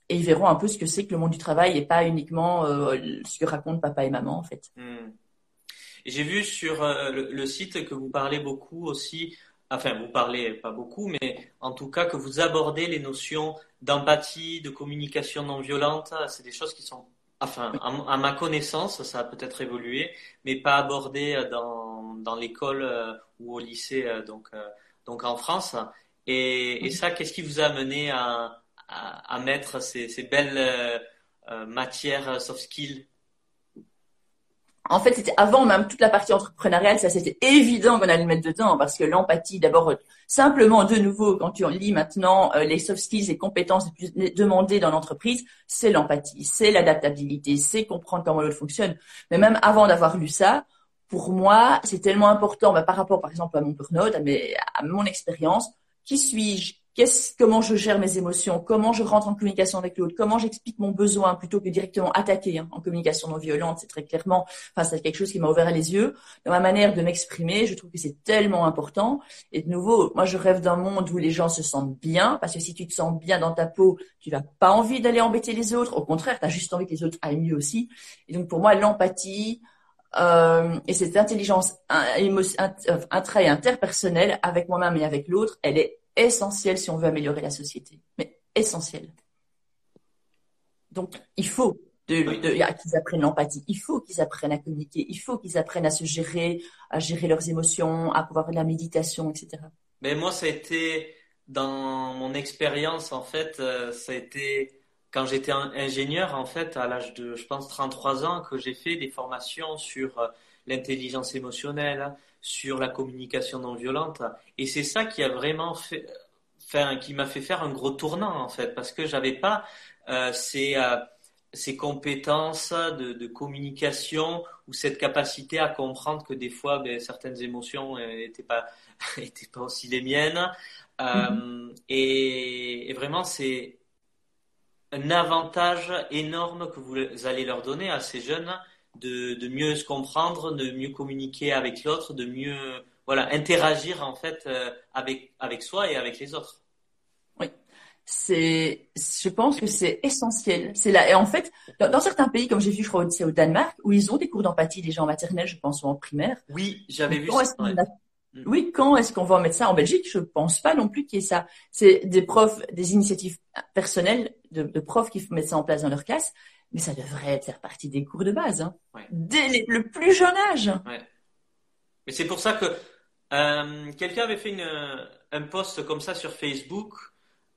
et ils verront un peu ce que c'est que le monde du travail et pas uniquement euh, ce que racontent papa et maman en fait. Mm. J'ai vu sur euh, le, le, site que vous parlez beaucoup aussi enfin vous parlez pas beaucoup, mais en tout cas que vous abordez les notions d'empathie, de communication non violente, c'est des choses qui sont, enfin à, ma connaissance, ça a peut-être évolué, mais pas abordées dans, dans l'école euh, ou au lycée, euh, donc, euh, donc en France. Et, et ça, qu'est-ce qui vous a amené à, à, à mettre ces, ces belles matières soft skills? En fait, c'était avant même toute la partie entrepreneuriale, ça c'était évident qu'on allait le mettre dedans parce que l'empathie, d'abord, simplement de nouveau, quand tu en lis maintenant euh, les soft skills et compétences les plus demandées dans l'entreprise, c'est l'empathie, c'est l'adaptabilité, c'est comprendre comment l'autre fonctionne. Mais même avant d'avoir lu ça, pour moi, c'est tellement important bah, par rapport, par exemple, à mon burn-out, à, à mon expérience. Qui suis-je? Qu'est-ce, comment je gère mes émotions, comment je rentre en communication avec l'autre, comment j'explique mon besoin plutôt que directement attaquer hein, en communication non violente, c'est très clairement, enfin c'est quelque chose qui m'a ouvert les yeux. Dans ma manière de m'exprimer, je trouve que c'est tellement important. Et de nouveau, moi je rêve d'un monde où les gens se sentent bien, parce que si tu te sens bien dans ta peau, tu n'as pas envie d'aller embêter les autres. Au contraire, tu as juste envie que les autres aillent mieux aussi. Et donc pour moi, l'empathie, euh, et cette intelligence, un, un, un, trait interpersonnel avec moi-même et avec l'autre, elle est essentiel si on veut améliorer la société. Mais essentiel. Donc, il faut qu'ils apprennent l'empathie. Il faut qu'ils apprennent à communiquer. Il faut qu'ils apprennent à se gérer, à gérer leurs émotions, à pouvoir de la méditation, etc. Mais moi, ça a été dans mon expérience, en fait, euh, ça a été quand j'étais ingénieur, en fait, à l'âge de, je pense, 33 ans, que j'ai fait des formations sur euh, l'intelligence émotionnelle, sur la communication non violente. Et c'est ça qui a vraiment fait, qui m'a fait faire un gros tournant en fait, parce que j'avais pas euh, ces, euh, ces compétences de, de, communication ou cette capacité à comprendre que des fois, ben, certaines émotions n'étaient pas [laughs] étaient pas aussi les miennes. Euh, mm-hmm. et, et, vraiment, c'est un avantage énorme que vous allez leur donner à ces jeunes de, mieux se comprendre, de mieux communiquer avec l'autre, de mieux voilà interagir en fait euh, avec avec soi et avec les autres. Oui, c'est je pense que c'est essentiel. C'est là et en fait dans, certains pays comme j'ai vu je crois au Danemark où ils ont des cours d'empathie déjà en maternelle je pense ou en primaire. Oui, j'avais vu ça. Oui, quand est-ce qu'on va mettre ça en Belgique? Je pense pas non plus qu'il y ait ça. C'est des profs, des initiatives personnelles de, de profs qui mettent ça en place dans leur classe mais ça devrait faire partie des cours de base, hein. dès le plus jeune âge. Ouais. Mais c'est pour ça que euh, quelqu'un avait fait une, un post comme ça sur Facebook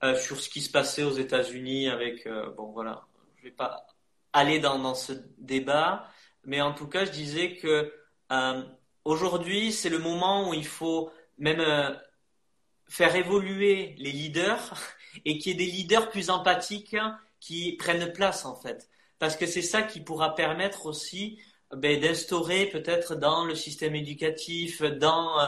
euh, sur ce qui se passait aux États-Unis avec euh, bon voilà, je vais pas aller dans, dans ce débat, mais en tout cas je disais que euh, aujourd'hui c'est le moment où il faut même euh, faire évoluer les leaders [laughs] et qu'il y ait des leaders plus empathiques qui prennent place en fait parce que c'est ça qui pourra permettre aussi ben, d'instaurer peut-être dans le système éducatif, dans euh,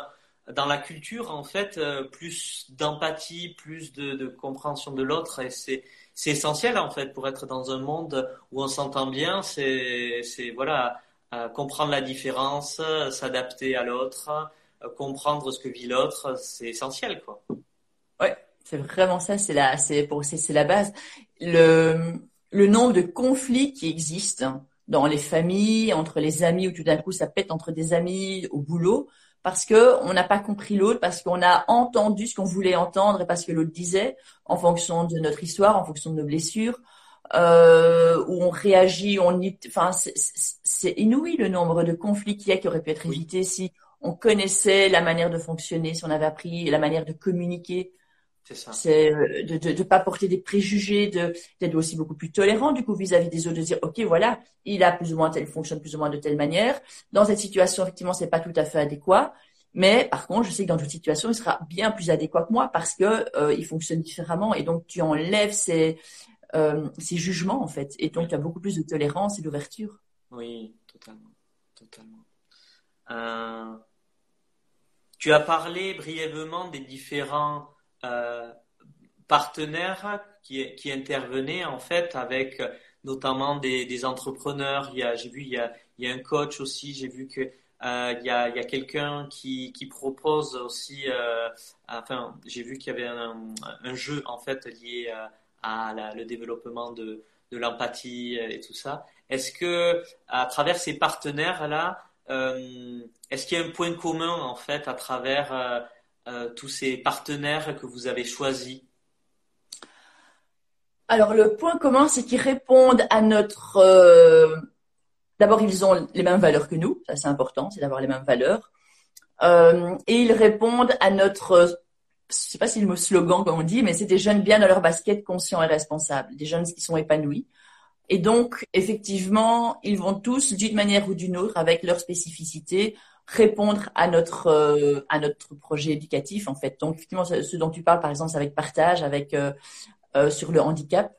dans la culture en fait euh, plus d'empathie, plus de, compréhension de l'autre et c'est essentiel en fait pour être dans un monde où on s'entend bien. C'est voilà euh, comprendre la différence, s'adapter à l'autre, comprendre ce que vit l'autre, c'est essentiel quoi. Ouais, c'est vraiment ça. C'est la c'est pour c'est la base. Le le nombre de conflits qui existent dans les familles, entre les amis, où tout d'un coup ça pète entre des amis au boulot, parce que on n'a pas compris l'autre, parce qu'on a entendu ce qu'on voulait entendre et parce que l'autre disait, en fonction de notre histoire, en fonction de nos blessures, euh, où on réagit, on enfin c'est inouï le nombre de conflits qu'il y a qui auraient pu être évités si on connaissait la manière de fonctionner, si on avait appris la manière de communiquer. C'est euh, de ne pas porter des préjugés, de d'être aussi beaucoup plus tolérant du coup vis-à-vis des autres, de dire ok voilà, il a plus ou moins tel fonctionne plus ou moins de telle manière. Dans cette situation effectivement c'est pas tout à fait adéquat, mais par contre je sais que dans d'autres situations il sera bien plus adéquat que moi parce que euh, il fonctionne différemment. Et donc tu enlèves ces euh, ces jugements en fait et donc tu as beaucoup plus de tolérance et d'ouverture. Oui, totalement, totalement. Euh, tu as parlé brièvement des différents euh, partenaires qui, qui intervenaient en fait avec notamment des, des entrepreneurs. J'ai vu, il y a, il y a un coach aussi. J'ai vu que euh, il y a, a quelqu'un qui, qui propose aussi. Euh, enfin, j'ai vu qu'il y avait un, un, jeu en fait lié le développement de, de l'empathie et tout ça. Est-ce que à travers ces partenaires là, euh, est-ce qu'il y a un point commun en fait à travers euh, tous ces partenaires que vous avez choisis? Alors le point commun, c'est qu'ils répondent à notre... Euh, d'abord, ils ont les mêmes valeurs que nous, ça c'est important, c'est d'avoir les mêmes valeurs. Euh, et ils répondent à notre... Je sais pas si le mot slogan comme on dit, mais c'est des jeunes bien dans leur basket, conscients et responsables, des jeunes qui sont épanouis. Et donc, effectivement, ils vont tous, d'une manière ou d'une autre, avec leur spécificité, répondre à notre euh, à notre projet éducatif en fait. Donc effectivement, ce dont tu parles par exemple, c'est avec partage, avec euh, euh, sur le handicap.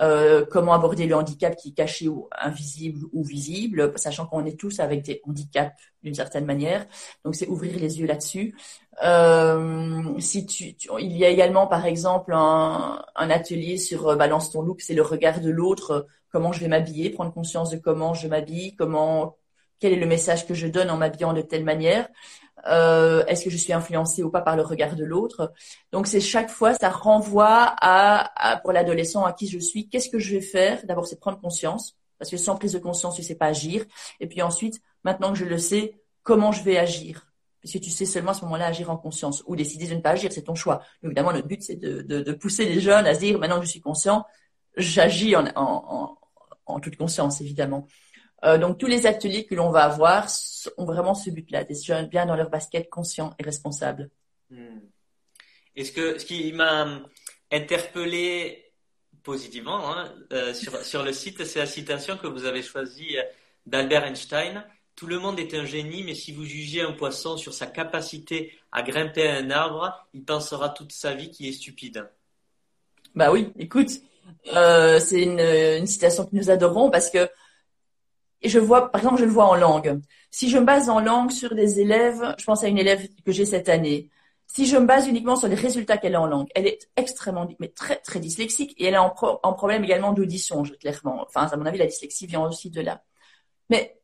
Euh, comment aborder le handicap qui est caché ou invisible ou visible, sachant qu'on est tous avec des handicaps d'une certaine manière. Donc c'est ouvrir les yeux là-dessus. Euh, si tu, il y a également par exemple un, un atelier sur balance ton look, c'est le regard de l'autre, comment je vais m'habiller, prendre conscience de comment je m'habille, comment quel est le message que je donne en m'habillant de telle manière euh, Est-ce que je suis influencée ou pas par le regard de l'autre? Donc c'est chaque fois, ça renvoie à, pour l'adolescent à qui je suis. Qu'est-ce que je vais faire? D'abord, c'est prendre conscience, parce que sans prise de conscience, tu sais pas agir. Et puis ensuite, maintenant que je le sais, comment je vais agir? Parce que tu sais seulement à ce moment-là agir en conscience ou décider de ne pas agir, c'est ton choix. évidemment, notre but, c'est de, de, de, pousser les jeunes à se dire, maintenant que je suis conscient, j'agis en, en, en, toute conscience, évidemment. Euh, donc tous les ateliers que l'on va avoir ont vraiment ce but-là, des jeunes bien dans leur basket, conscients et responsables. Hmm. Est-ce que ce qui m'a interpellé positivement hein, euh, sur, [laughs] sur le site, c'est la citation que vous avez choisie euh, d'Albert Einstein. Tout le monde est un génie, mais si vous jugez un poisson sur sa capacité à grimper à un arbre, il pensera toute sa vie qu'il est stupide. Bah oui, écoute, euh, c'est une, une citation que nous adorons parce que et je vois, par exemple, je le vois en langue. Si je me base en langue sur des élèves, je pense à une élève que j'ai cette année. Si je me base uniquement sur les résultats qu'elle a en langue, elle est extrêmement, mais très, très dyslexique et elle est en, problème également d'audition, clairement. Enfin, à mon avis, la dyslexie vient aussi de là. Mais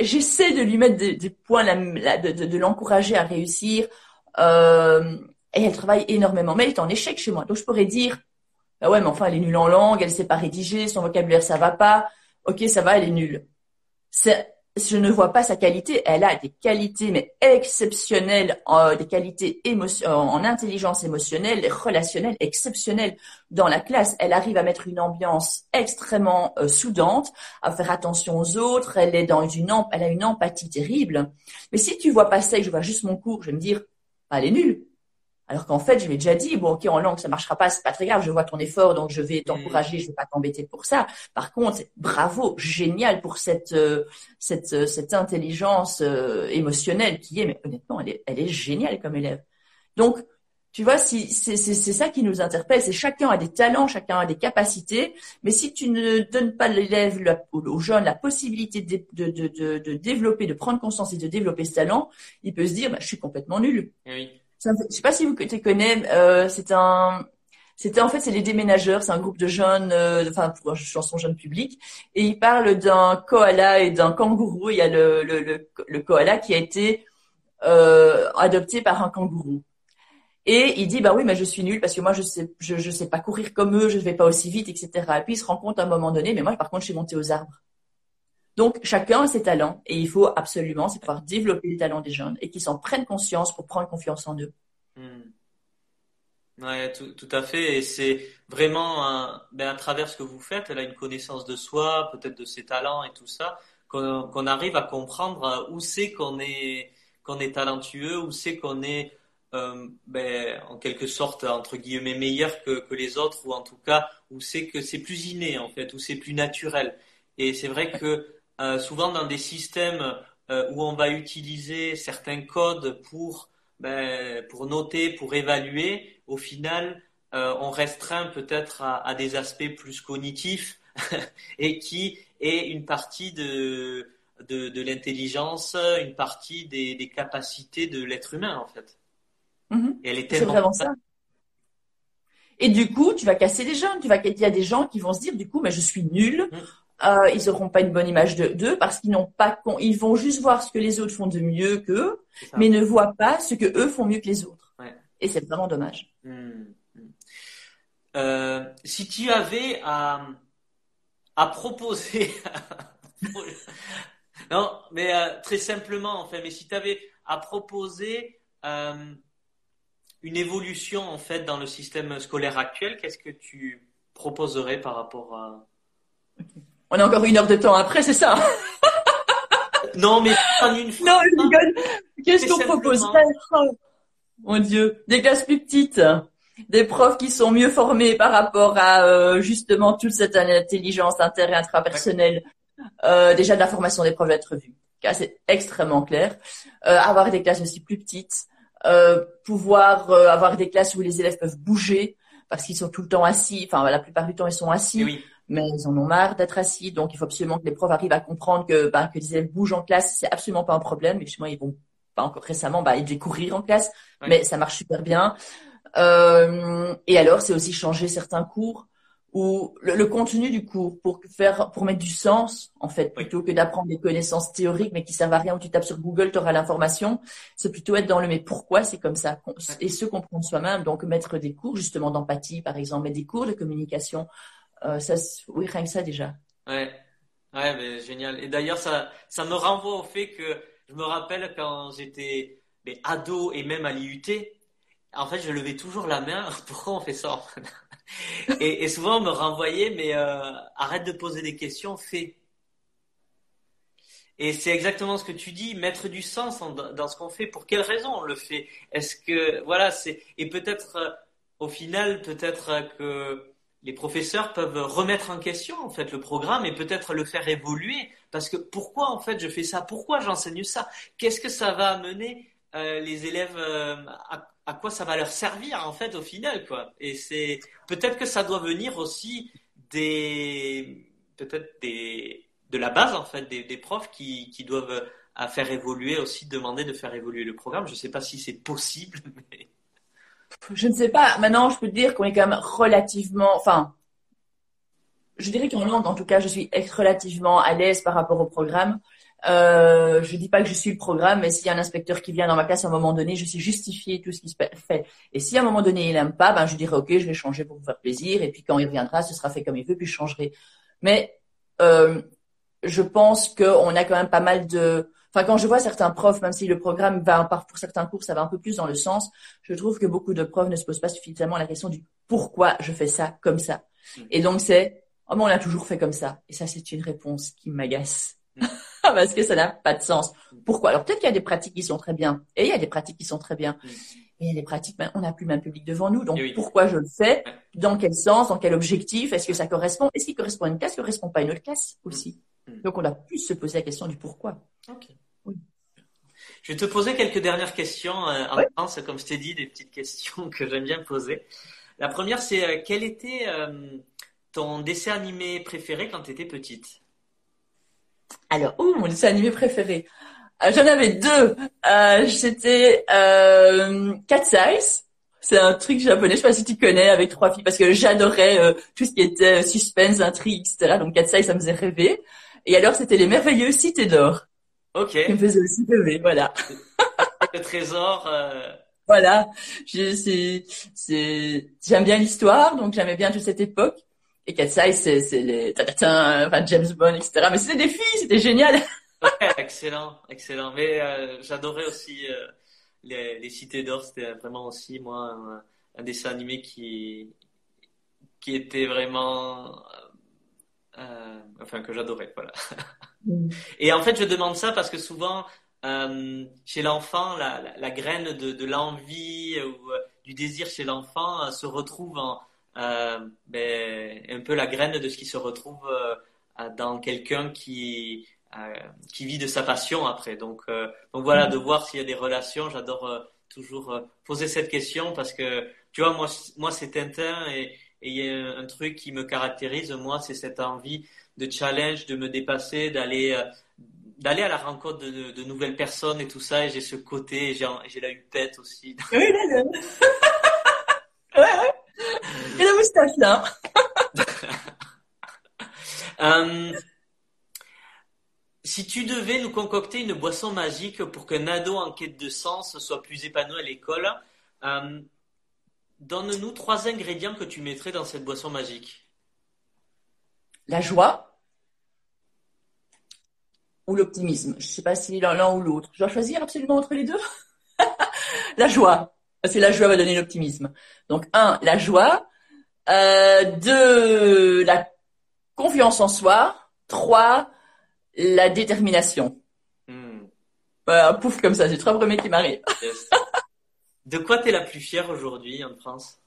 j'essaie de lui mettre des, points, de l'encourager à réussir. Euh, et elle travaille énormément. Mais elle est en échec chez moi. Donc je pourrais dire, bah ouais, mais enfin, elle est nulle en langue, elle sait pas rédiger, son vocabulaire, ça va pas. Ok, ça va, elle est nulle je ne vois pas sa qualité. Elle a des qualités, mais exceptionnelles, euh, des qualités euh, en intelligence émotionnelle, relationnelle, exceptionnelles dans la classe. Elle arrive à mettre une ambiance extrêmement euh, soudante, à faire attention aux autres. Elle est dans une, elle a une empathie terrible. Mais si tu vois pas ça et que je vois juste mon cours, je vais me dire, bah, elle est nulle. Alors qu'en fait, je l'ai déjà dit, bon, ok, en langue, ça marchera pas, c'est pas très grave, je vois ton effort, donc je vais t'encourager, je vais pas t'embêter pour ça. Par contre, bravo, génial pour cette euh, cette euh, cette intelligence euh, émotionnelle qui est, mais honnêtement, elle est elle est géniale comme élève. Donc, tu vois, si c'est c'est ça qui nous interpelle, c'est chacun a des talents, chacun a des capacités, mais si tu ne donnes pas l'élève aux jeunes la possibilité de de, de de développer, de prendre conscience et de développer ce talent, il peut se dire, bah, je suis complètement nul. Oui. Je sais pas si vous te connaissez, euh, c'est un, c'était en fait c'est les déménageurs, c'est un groupe de jeunes, euh, enfin pour chanson jeune public, et ils parlent d'un koala et d'un kangourou. Il y a le, le, le, le koala qui a été euh, adopté par un kangourou. Et il dit bah oui mais je suis nul parce que moi je sais je, je sais pas courir comme eux, je ne vais pas aussi vite etc. Et puis il se rend compte à un moment donné mais moi par contre je suis monté aux arbres. Donc, chacun a ses talents et il faut absolument, pouvoir développer les talents des jeunes et qu'ils s'en prennent conscience pour prendre confiance en eux. Hmm. Ouais, tout, tout, à fait. Et c'est vraiment ben, à travers ce que vous faites, elle a une connaissance de soi, peut-être de ses talents et tout ça, qu'on arrive à comprendre euh, où c'est qu'on est, qu'on est talentueux, où c'est qu'on est, euh, ben, en quelque sorte, entre guillemets, meilleur que, que les autres, ou en tout cas, où c'est que c'est plus inné, en fait, où c'est plus naturel. Et c'est vrai que euh, souvent dans des systèmes euh, où on va utiliser certains codes pour, ben, pour noter, pour évaluer, au final, euh, on restreint peut-être à, des aspects plus cognitifs [laughs] et qui est une partie de, de, l'intelligence, une partie des, capacités de l'être humain en fait. Mm-hmm. Et elle est tellement vraiment ça. Et du coup, tu vas casser les gens. Tu vas, il y a des gens qui vont se dire, du coup, mais je suis nul. Euh, ils n'auront pas une bonne image d'eux parce qu'ils n'ont pas, ils vont juste voir ce que les autres font de mieux qu'eux, mais ne voient pas ce que eux font mieux que les autres. Ouais. Et c'est vraiment dommage. Hmm, hmm. Euh, si tu avais à, à proposer, [laughs] non, mais euh, très simplement en fait, mais si tu avais à proposer une évolution en fait dans le système scolaire actuel, qu'est-ce que tu proposerais par rapport à on a encore une heure de temps après, c'est ça [laughs] Non, mais pas une fois. Non, Qu'est-ce qu'on propose Mon Dieu, des classes plus petites. des profs qui sont mieux formés par rapport à euh, justement toute cette intelligence inter et intrapersonnelle. Euh, déjà de la formation des profs doit être vue. C'est extrêmement clair. Euh, avoir des classes aussi plus petites, euh, pouvoir euh, avoir des classes où les élèves peuvent bouger parce qu'ils sont tout le temps assis. Enfin, la plupart du temps, ils sont assis. Oui. Mais ils en ont marre d'être assis, donc il faut absolument que les profs arrivent à comprendre que, bah, que les élèves bougent en classe, c'est absolument pas un problème. Mais chez moi, ils vont pas encore récemment, bah, ils devaient courir en classe, mais ça marche super bien. Euh, et alors, c'est aussi changer certains cours ou le, le contenu du cours pour faire, pour mettre du sens, en fait, plutôt que d'apprendre des connaissances théoriques mais qui servent à rien où tu tapes sur Google, tu auras l'information. C'est plutôt être dans le mais pourquoi c'est comme ça et se comprendre soi-même. Donc, mettre des cours, justement, d'empathie, par exemple, mettre des cours de communication. Euh, oui, rien que ça, déjà. Ouais, ouais, mais génial. Et d'ailleurs, ça, ça me renvoie au fait que je me rappelle quand j'étais ado et même à l'IUT, en fait, je levais toujours la main. [laughs] Pourquoi on fait ça? [laughs] Et, souvent, on me renvoyait, mais euh, arrête de poser des questions, fais. Et c'est exactement ce que tu dis, mettre du sens en- dans ce qu'on fait. Pour quelle raison on le fait? Est-ce que, voilà, c'est, et peut-être, euh, au final, peut-être que les professeurs peuvent remettre en question, en fait, le programme et peut-être le faire évoluer. Parce que pourquoi, en fait, je fais ça? Pourquoi j'enseigne ça? Qu'est-ce que ça va amener, euh, les élèves, euh, à, quoi ça va leur servir, en fait, au final, quoi? Et c'est, peut-être que ça doit venir aussi des, peut-être des, de la base, en fait, des, profs qui, qui doivent euh, à faire évoluer aussi, demander de faire évoluer le programme. Je sais pas si c'est possible, [laughs] Je ne sais pas. Maintenant, je peux te dire qu'on est quand même relativement, enfin, je dirais qu'en langue, en tout cas, je suis relativement à l'aise par rapport au programme. Euh, je dis pas que je suis le programme, mais s'il y a un inspecteur qui vient dans ma classe à un moment donné, je sais justifier tout ce qui se fait. Et si à un moment donné il aime pas, ben je dirais ok, je vais changer pour vous faire plaisir. Et puis quand il reviendra, ce sera fait comme il veut, puis je changerai. Mais euh, je pense qu'on a quand même pas mal de. Enfin, quand je vois certains profs, même si le programme va par- pour certains cours, ça va un peu plus dans le sens, je trouve que beaucoup de profs ne se posent pas suffisamment la question du pourquoi je fais ça comme ça. Mm. Et donc c'est oh mais on l'a toujours fait comme ça. Et ça c'est une réponse qui m'agace Mm. [laughs] parce que ça n'a pas de sens. Pourquoi? Alors peut-être qu'il y a des pratiques qui sont très bien et il y a des pratiques qui sont très bien. Mm. Et il y a des pratiques, ben, on n'a plus le même public devant nous. Donc oui. pourquoi je le fais? Dans quel sens? Dans quel objectif? Est-ce que ça correspond? Est-ce qu'il correspond à une classe? Correspond pas à une autre classe aussi? Mm. Donc on a plus se poser la question du pourquoi. Ok. Oui. Je vais te poser quelques dernières questions euh, en Ouais. France, comme je t'ai dit, des petites questions que j'aime bien poser. La première, c'est euh, quel était euh, ton dessin animé préféré quand tu étais petite? Alors, oh, mon dessin animé préféré. Euh, J'en avais deux. Euh, C'était euh, Cat Size. C'est un truc japonais, je sais pas si tu connais, avec trois filles, parce que j'adorais euh, tout ce qui était euh, suspense, intrigue, etc. Donc Cat Size, ça me faisait rêver. Et alors, c'était les merveilleux cités d'or, Ok. qui me faisaient aussi rêver. Voilà. Le trésor. euh, Voilà. Je, c'est, c'est, j'aime bien l'histoire, donc j'aimais bien toute cette époque. Et Size, c'est, c'est les, tatatin, enfin, James Bond, etc. Mais c'était des filles, c'était génial. Ouais, excellent, excellent. Mais euh, j'adorais aussi euh, les, les Cités d'Or. C'était vraiment aussi moi un, un dessin animé qui qui était vraiment euh, enfin que j'adorais. Voilà. [laughs] Et en fait, je demande ça parce que souvent, euh, chez l'enfant, la, la, la graine de, de l'envie ou euh, du désir chez l'enfant euh, se retrouve en ben, un peu la graine de ce qui se retrouve dans quelqu'un qui qui vit de sa passion après. Donc, donc voilà, de voir s'il y a des relations. J'adore toujours poser cette question parce que tu vois, moi, moi c'est Tintin et et il y a un truc qui me caractérise, moi, c'est cette envie de challenge, de me dépasser, d'aller euh, d'aller à la rencontre de, nouvelles personnes et tout ça. Et j'ai ce côté, j'ai j'ai la hupette aussi. Oui, là, là. [laughs] ouais, ouais. Et la moustache, là. [laughs] Euh, si tu devais nous concocter une boisson magique pour qu'un ado en quête de sens soit plus épanoui à l'école, euh, donne-nous trois ingrédients que tu mettrais dans cette boisson magique. La joie ou l'optimisme. Je sais pas si l'un ou l'autre. Je dois choisir absolument entre les deux. [laughs] la joie. Parce que la joie va donner l'optimisme. Donc, un, la joie. Euh, deux, la confiance en soi. Trois, la détermination. Hmm, Voilà, pouf, comme ça, j'ai trois premiers qui m'arrivent. [laughs] yes. De quoi t'es la plus fière aujourd'hui en France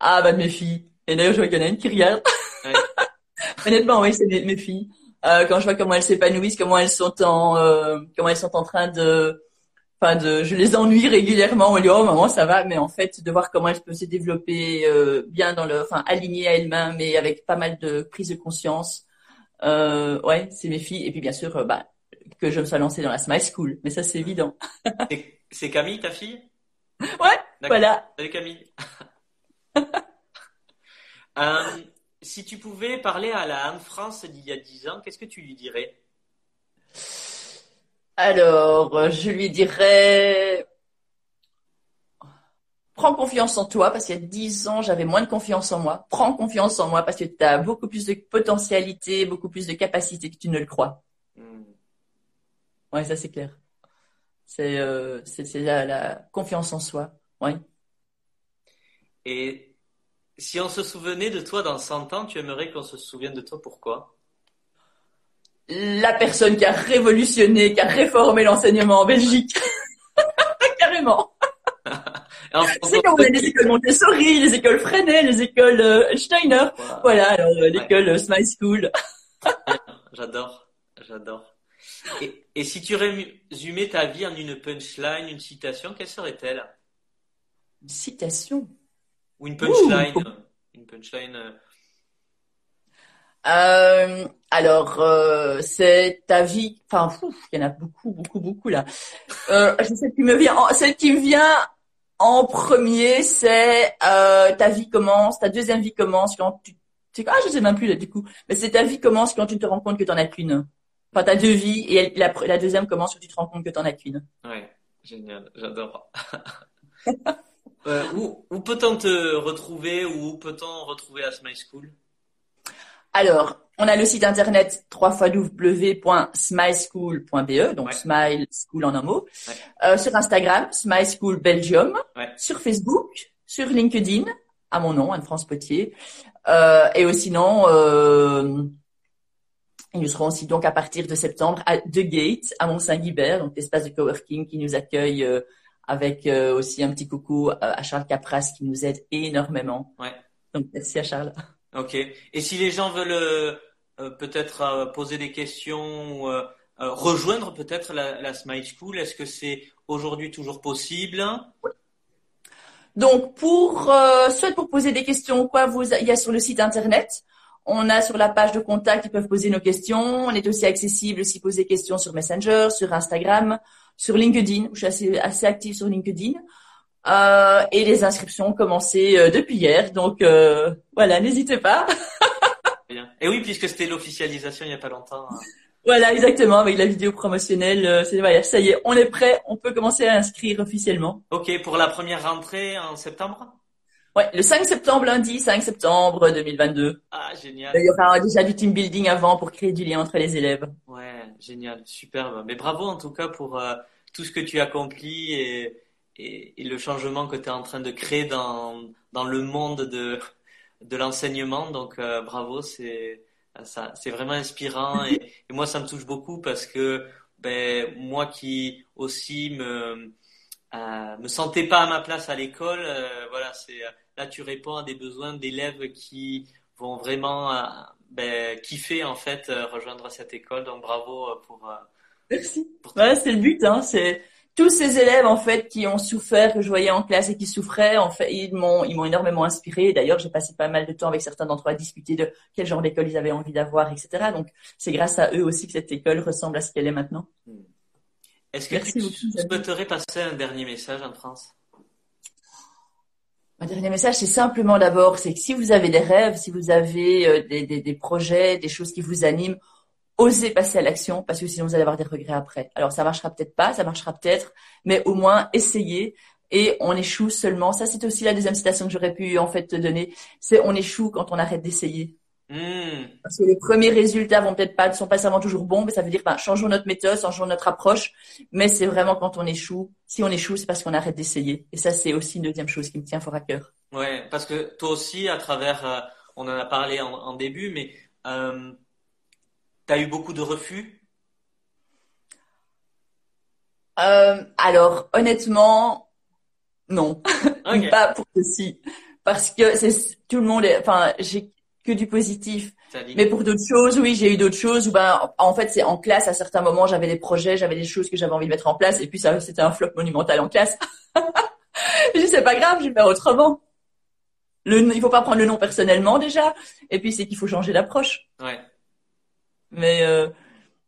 Ah bah de mes filles. Et d'ailleurs je vois qu'il y en a une qui regarde. [laughs] [laughs] Honnêtement oui c'est mes, mes filles. Euh, quand je vois comment elles s'épanouissent, comment elles sont en euh, comment elles sont en train de enfin de je les ennuie régulièrement. On dit oh maman ça va. Mais en fait de voir comment elles peuvent se développer euh, bien dans le enfin alignées à elles-mêmes mais avec pas mal de prise de conscience euh, ouais c'est mes filles. Et puis bien sûr euh, bah que je me sois lancée dans la Smile School. Mais ça c'est évident. C'est Camille ta fille? Ouais voilà. Salut Camille. [laughs] Euh, si tu pouvais parler à la Anne-France d'il y a dix ans, qu'est-ce que tu lui dirais? Alors, je lui dirais... Prends confiance en toi, parce qu'il y a dix ans, j'avais moins de confiance en moi. Prends confiance en moi, parce que tu as beaucoup plus de potentialité, beaucoup plus de capacité que tu ne le crois. Hmm. Ouais, ça c'est clair. C'est euh, la, la confiance en soi. Ouais. Et si on se souvenait de toi dans 100 ans, tu aimerais qu'on se souvienne de toi pourquoi? La personne qui a révolutionné, qui a réformé l'enseignement en Belgique. [laughs] Carrément. C'est comme on a les écoles Montessori, les écoles Freinet, les écoles euh, Steiner. Voilà, alors euh, l'école euh, Smile School. [laughs] j'adore, j'adore. Et, et, si tu résumais ta vie en une punchline, une citation, quelle serait-elle? Une citation? Ou une punchline. Une punchline. Euh. Euh, alors, euh, c'est ta vie. Enfin, il y en a beaucoup, beaucoup, beaucoup là. Euh, celle qui me vient, celle qui vient en premier, c'est ta vie commence, ta deuxième vie commence quand tu. Ah, je sais même plus là du coup. Mais c'est ta vie commence quand tu te rends compte que tu n'en as qu'une. Enfin, t'as deux vies et la, la deuxième commence quand tu te rends compte que tu n'en as qu'une. Ouais, génial, j'adore. [laughs] Euh, où, où peut-on te retrouver ou où peut-on retrouver à Smile School? Alors, on a le site internet www.smileschool.be, donc Smile School en un mot. Euh, sur Instagram, Smile School Belgium. Sur Facebook, sur LinkedIn, à mon nom, Anne-France Potier. Euh, et sinon, euh, nous serons aussi donc à partir de septembre à The Gate, à Mont-Saint-Guibert, donc l'espace de coworking qui nous accueille euh, avec euh, aussi un petit coucou euh, à Charles Capras qui nous aide énormément. Ouais. Donc merci à Charles. Ok. Et si les gens veulent euh, peut-être poser des questions, ou, rejoindre peut-être la, la, Smile School, est-ce que c'est aujourd'hui toujours possible? Donc pour soit pour poser des questions, quoi, vous il y a sur le site internet. On a sur la page de contact, ils peuvent poser nos questions. On est aussi accessible si poser des questions sur Messenger, sur Instagram sur LinkedIn. Je suis assez, assez active sur LinkedIn. Euh, et les inscriptions ont commencé euh, depuis hier. Donc euh, voilà, n'hésitez pas. [laughs] et oui, puisque c'était l'officialisation il n'y a pas longtemps. Hein. Voilà, exactement, avec la vidéo promotionnelle. C'est voilà, ça y est, on est prêt, on peut commencer à inscrire officiellement. Ok, pour la première rentrée en septembre? Ouais, le 5 septembre, lundi 5 septembre 2022. Ah, génial. Il y aura déjà du team building avant pour créer du lien entre les élèves. Ouais, génial, superbe. Mais bravo en tout cas pour tout ce que tu accomplis et, le changement que tu es en train de créer dans, le monde de, l'enseignement. Donc euh, bravo, c'est c'est vraiment inspirant et, et, moi ça me touche beaucoup parce que ben moi qui aussi me euh, me sentais pas à ma place à l'école, euh, voilà, c'est là tu réponds à des besoins d'élèves qui vont vraiment ben, kiffer en fait rejoindre cette école. Donc bravo pour Merci. Voilà, c'est le but. Hein. C'est tous ces élèves en fait qui ont souffert, que je voyais en classe et qui souffraient, en fait, ils m'ont ils m'ont énormément inspiré. D'ailleurs, j'ai passé pas mal de temps avec certains d'entre eux à discuter de quel genre d'école ils avaient envie d'avoir, etc. Donc, c'est grâce à eux aussi que cette école ressemble à ce qu'elle est maintenant. Hmm. Est-ce que tu souhaiterais passer un dernier message en France? Un dernier message, c'est simplement d'abord, c'est que si vous avez des rêves, si vous avez euh, des, des, des projets, des choses qui vous animent, osez passer à l'action parce que sinon vous allez avoir des regrets après. Alors ça marchera peut-être pas, ça marchera peut-être, mais au moins essayez et on échoue seulement. Ça c'est aussi la deuxième citation que j'aurais pu en fait te donner. C'est on échoue quand on arrête d'essayer. Hmm. Parce que les premiers résultats vont peut-être pas, sont pas seulement toujours bons, mais ça veut dire, ben, changeons notre méthode, changeons notre approche. Mais c'est vraiment quand on échoue. Si on échoue, c'est parce qu'on arrête d'essayer. Et ça, c'est aussi une deuxième chose qui me tient fort à cœur. Ouais, parce que toi aussi, à travers, euh, on en a parlé en, en début, mais euh, tu as eu beaucoup de refus? Euh, Alors, honnêtement, Non, [laughs] pas pour ceci, parce que c'est tout le monde. Est, enfin, j'ai que du positif. Mais pour d'autres choses, oui, j'ai eu d'autres choses où ben, en fait, c'est en classe, à certains moments, j'avais des projets, j'avais des choses que j'avais envie de mettre en place, et puis ça, c'était un flop monumental en classe. [laughs] je dis, c'est pas grave, je vais faire autrement. Le, il faut pas prendre le nom personnellement déjà, et puis c'est qu'il faut changer d'approche. Ouais. Mais euh,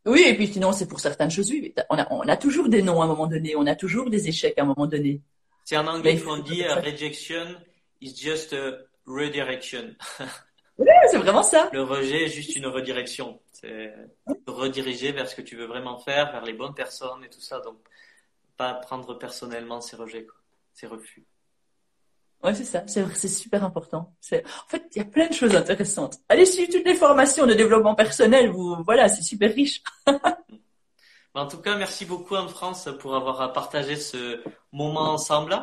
oui, et puis sinon, c'est pour certaines choses, oui. On a, on a toujours des noms à un moment donné, on a toujours des échecs à un moment donné. C'est en anglais qu'on dit rejection is just a redirection. [laughs] Oui, c'est vraiment ça. Le rejet est juste une redirection. C'est rediriger vers ce que tu veux vraiment faire, vers les bonnes personnes et tout ça. Donc, pas prendre personnellement ces rejets, quoi, ces refus. Ouais, c'est ça. C'est super important. C'est, en fait, il y a plein de choses intéressantes. Allez suivre toutes les formations de développement personnel. Vous, voilà, c'est super riche. [laughs] en tout cas, merci beaucoup Anne-France pour avoir partagé ce moment ensemble.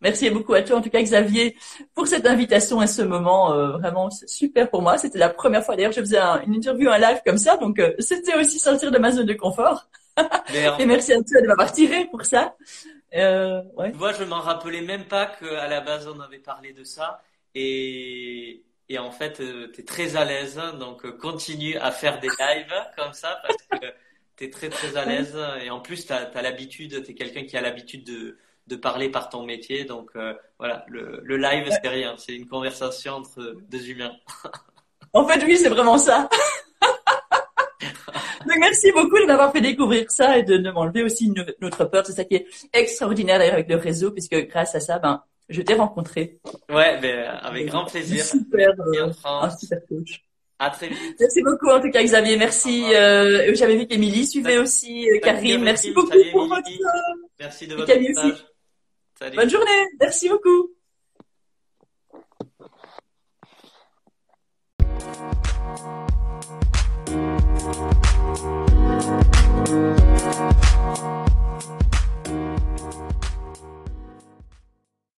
Merci beaucoup à toi, en tout cas Xavier, pour cette invitation et ce moment euh, vraiment super pour moi. C'était la première fois d'ailleurs je faisais une interview, un live comme ça, donc euh, c'était aussi sortir de ma zone de confort. [laughs] et merci à toi de m'avoir tiré pour ça. Euh, ouais. Tu vois, je m'en rappelais même pas qu'à la base on avait parlé de ça et et en fait euh, tu es très à l'aise, donc continue à faire des lives [laughs] comme ça parce que tu es très très à l'aise et en plus tu as, as l'habitude, tu es quelqu'un qui a l'habitude de de parler par ton métier. Donc euh, voilà, le, le live, c'est rien, c'est une conversation entre deux humains. [laughs] en fait, oui, c'est vraiment ça. [laughs] Donc merci beaucoup de m'avoir fait découvrir ça et de, de m'enlever aussi notre peur. C'est ça qui est extraordinaire d'ailleurs avec le réseau, puisque grâce à ça, ben, je t'ai rencontré. Ouais, ben, avec grand plaisir. Super, euh, un super coach. À très vite. Merci beaucoup en tout cas Xavier. Merci. Euh, J'avais vu qu'Emilie suivait aussi. Euh, Karim, merci beaucoup pour votre. Merci de votre message. Bonne journée. Merci beaucoup.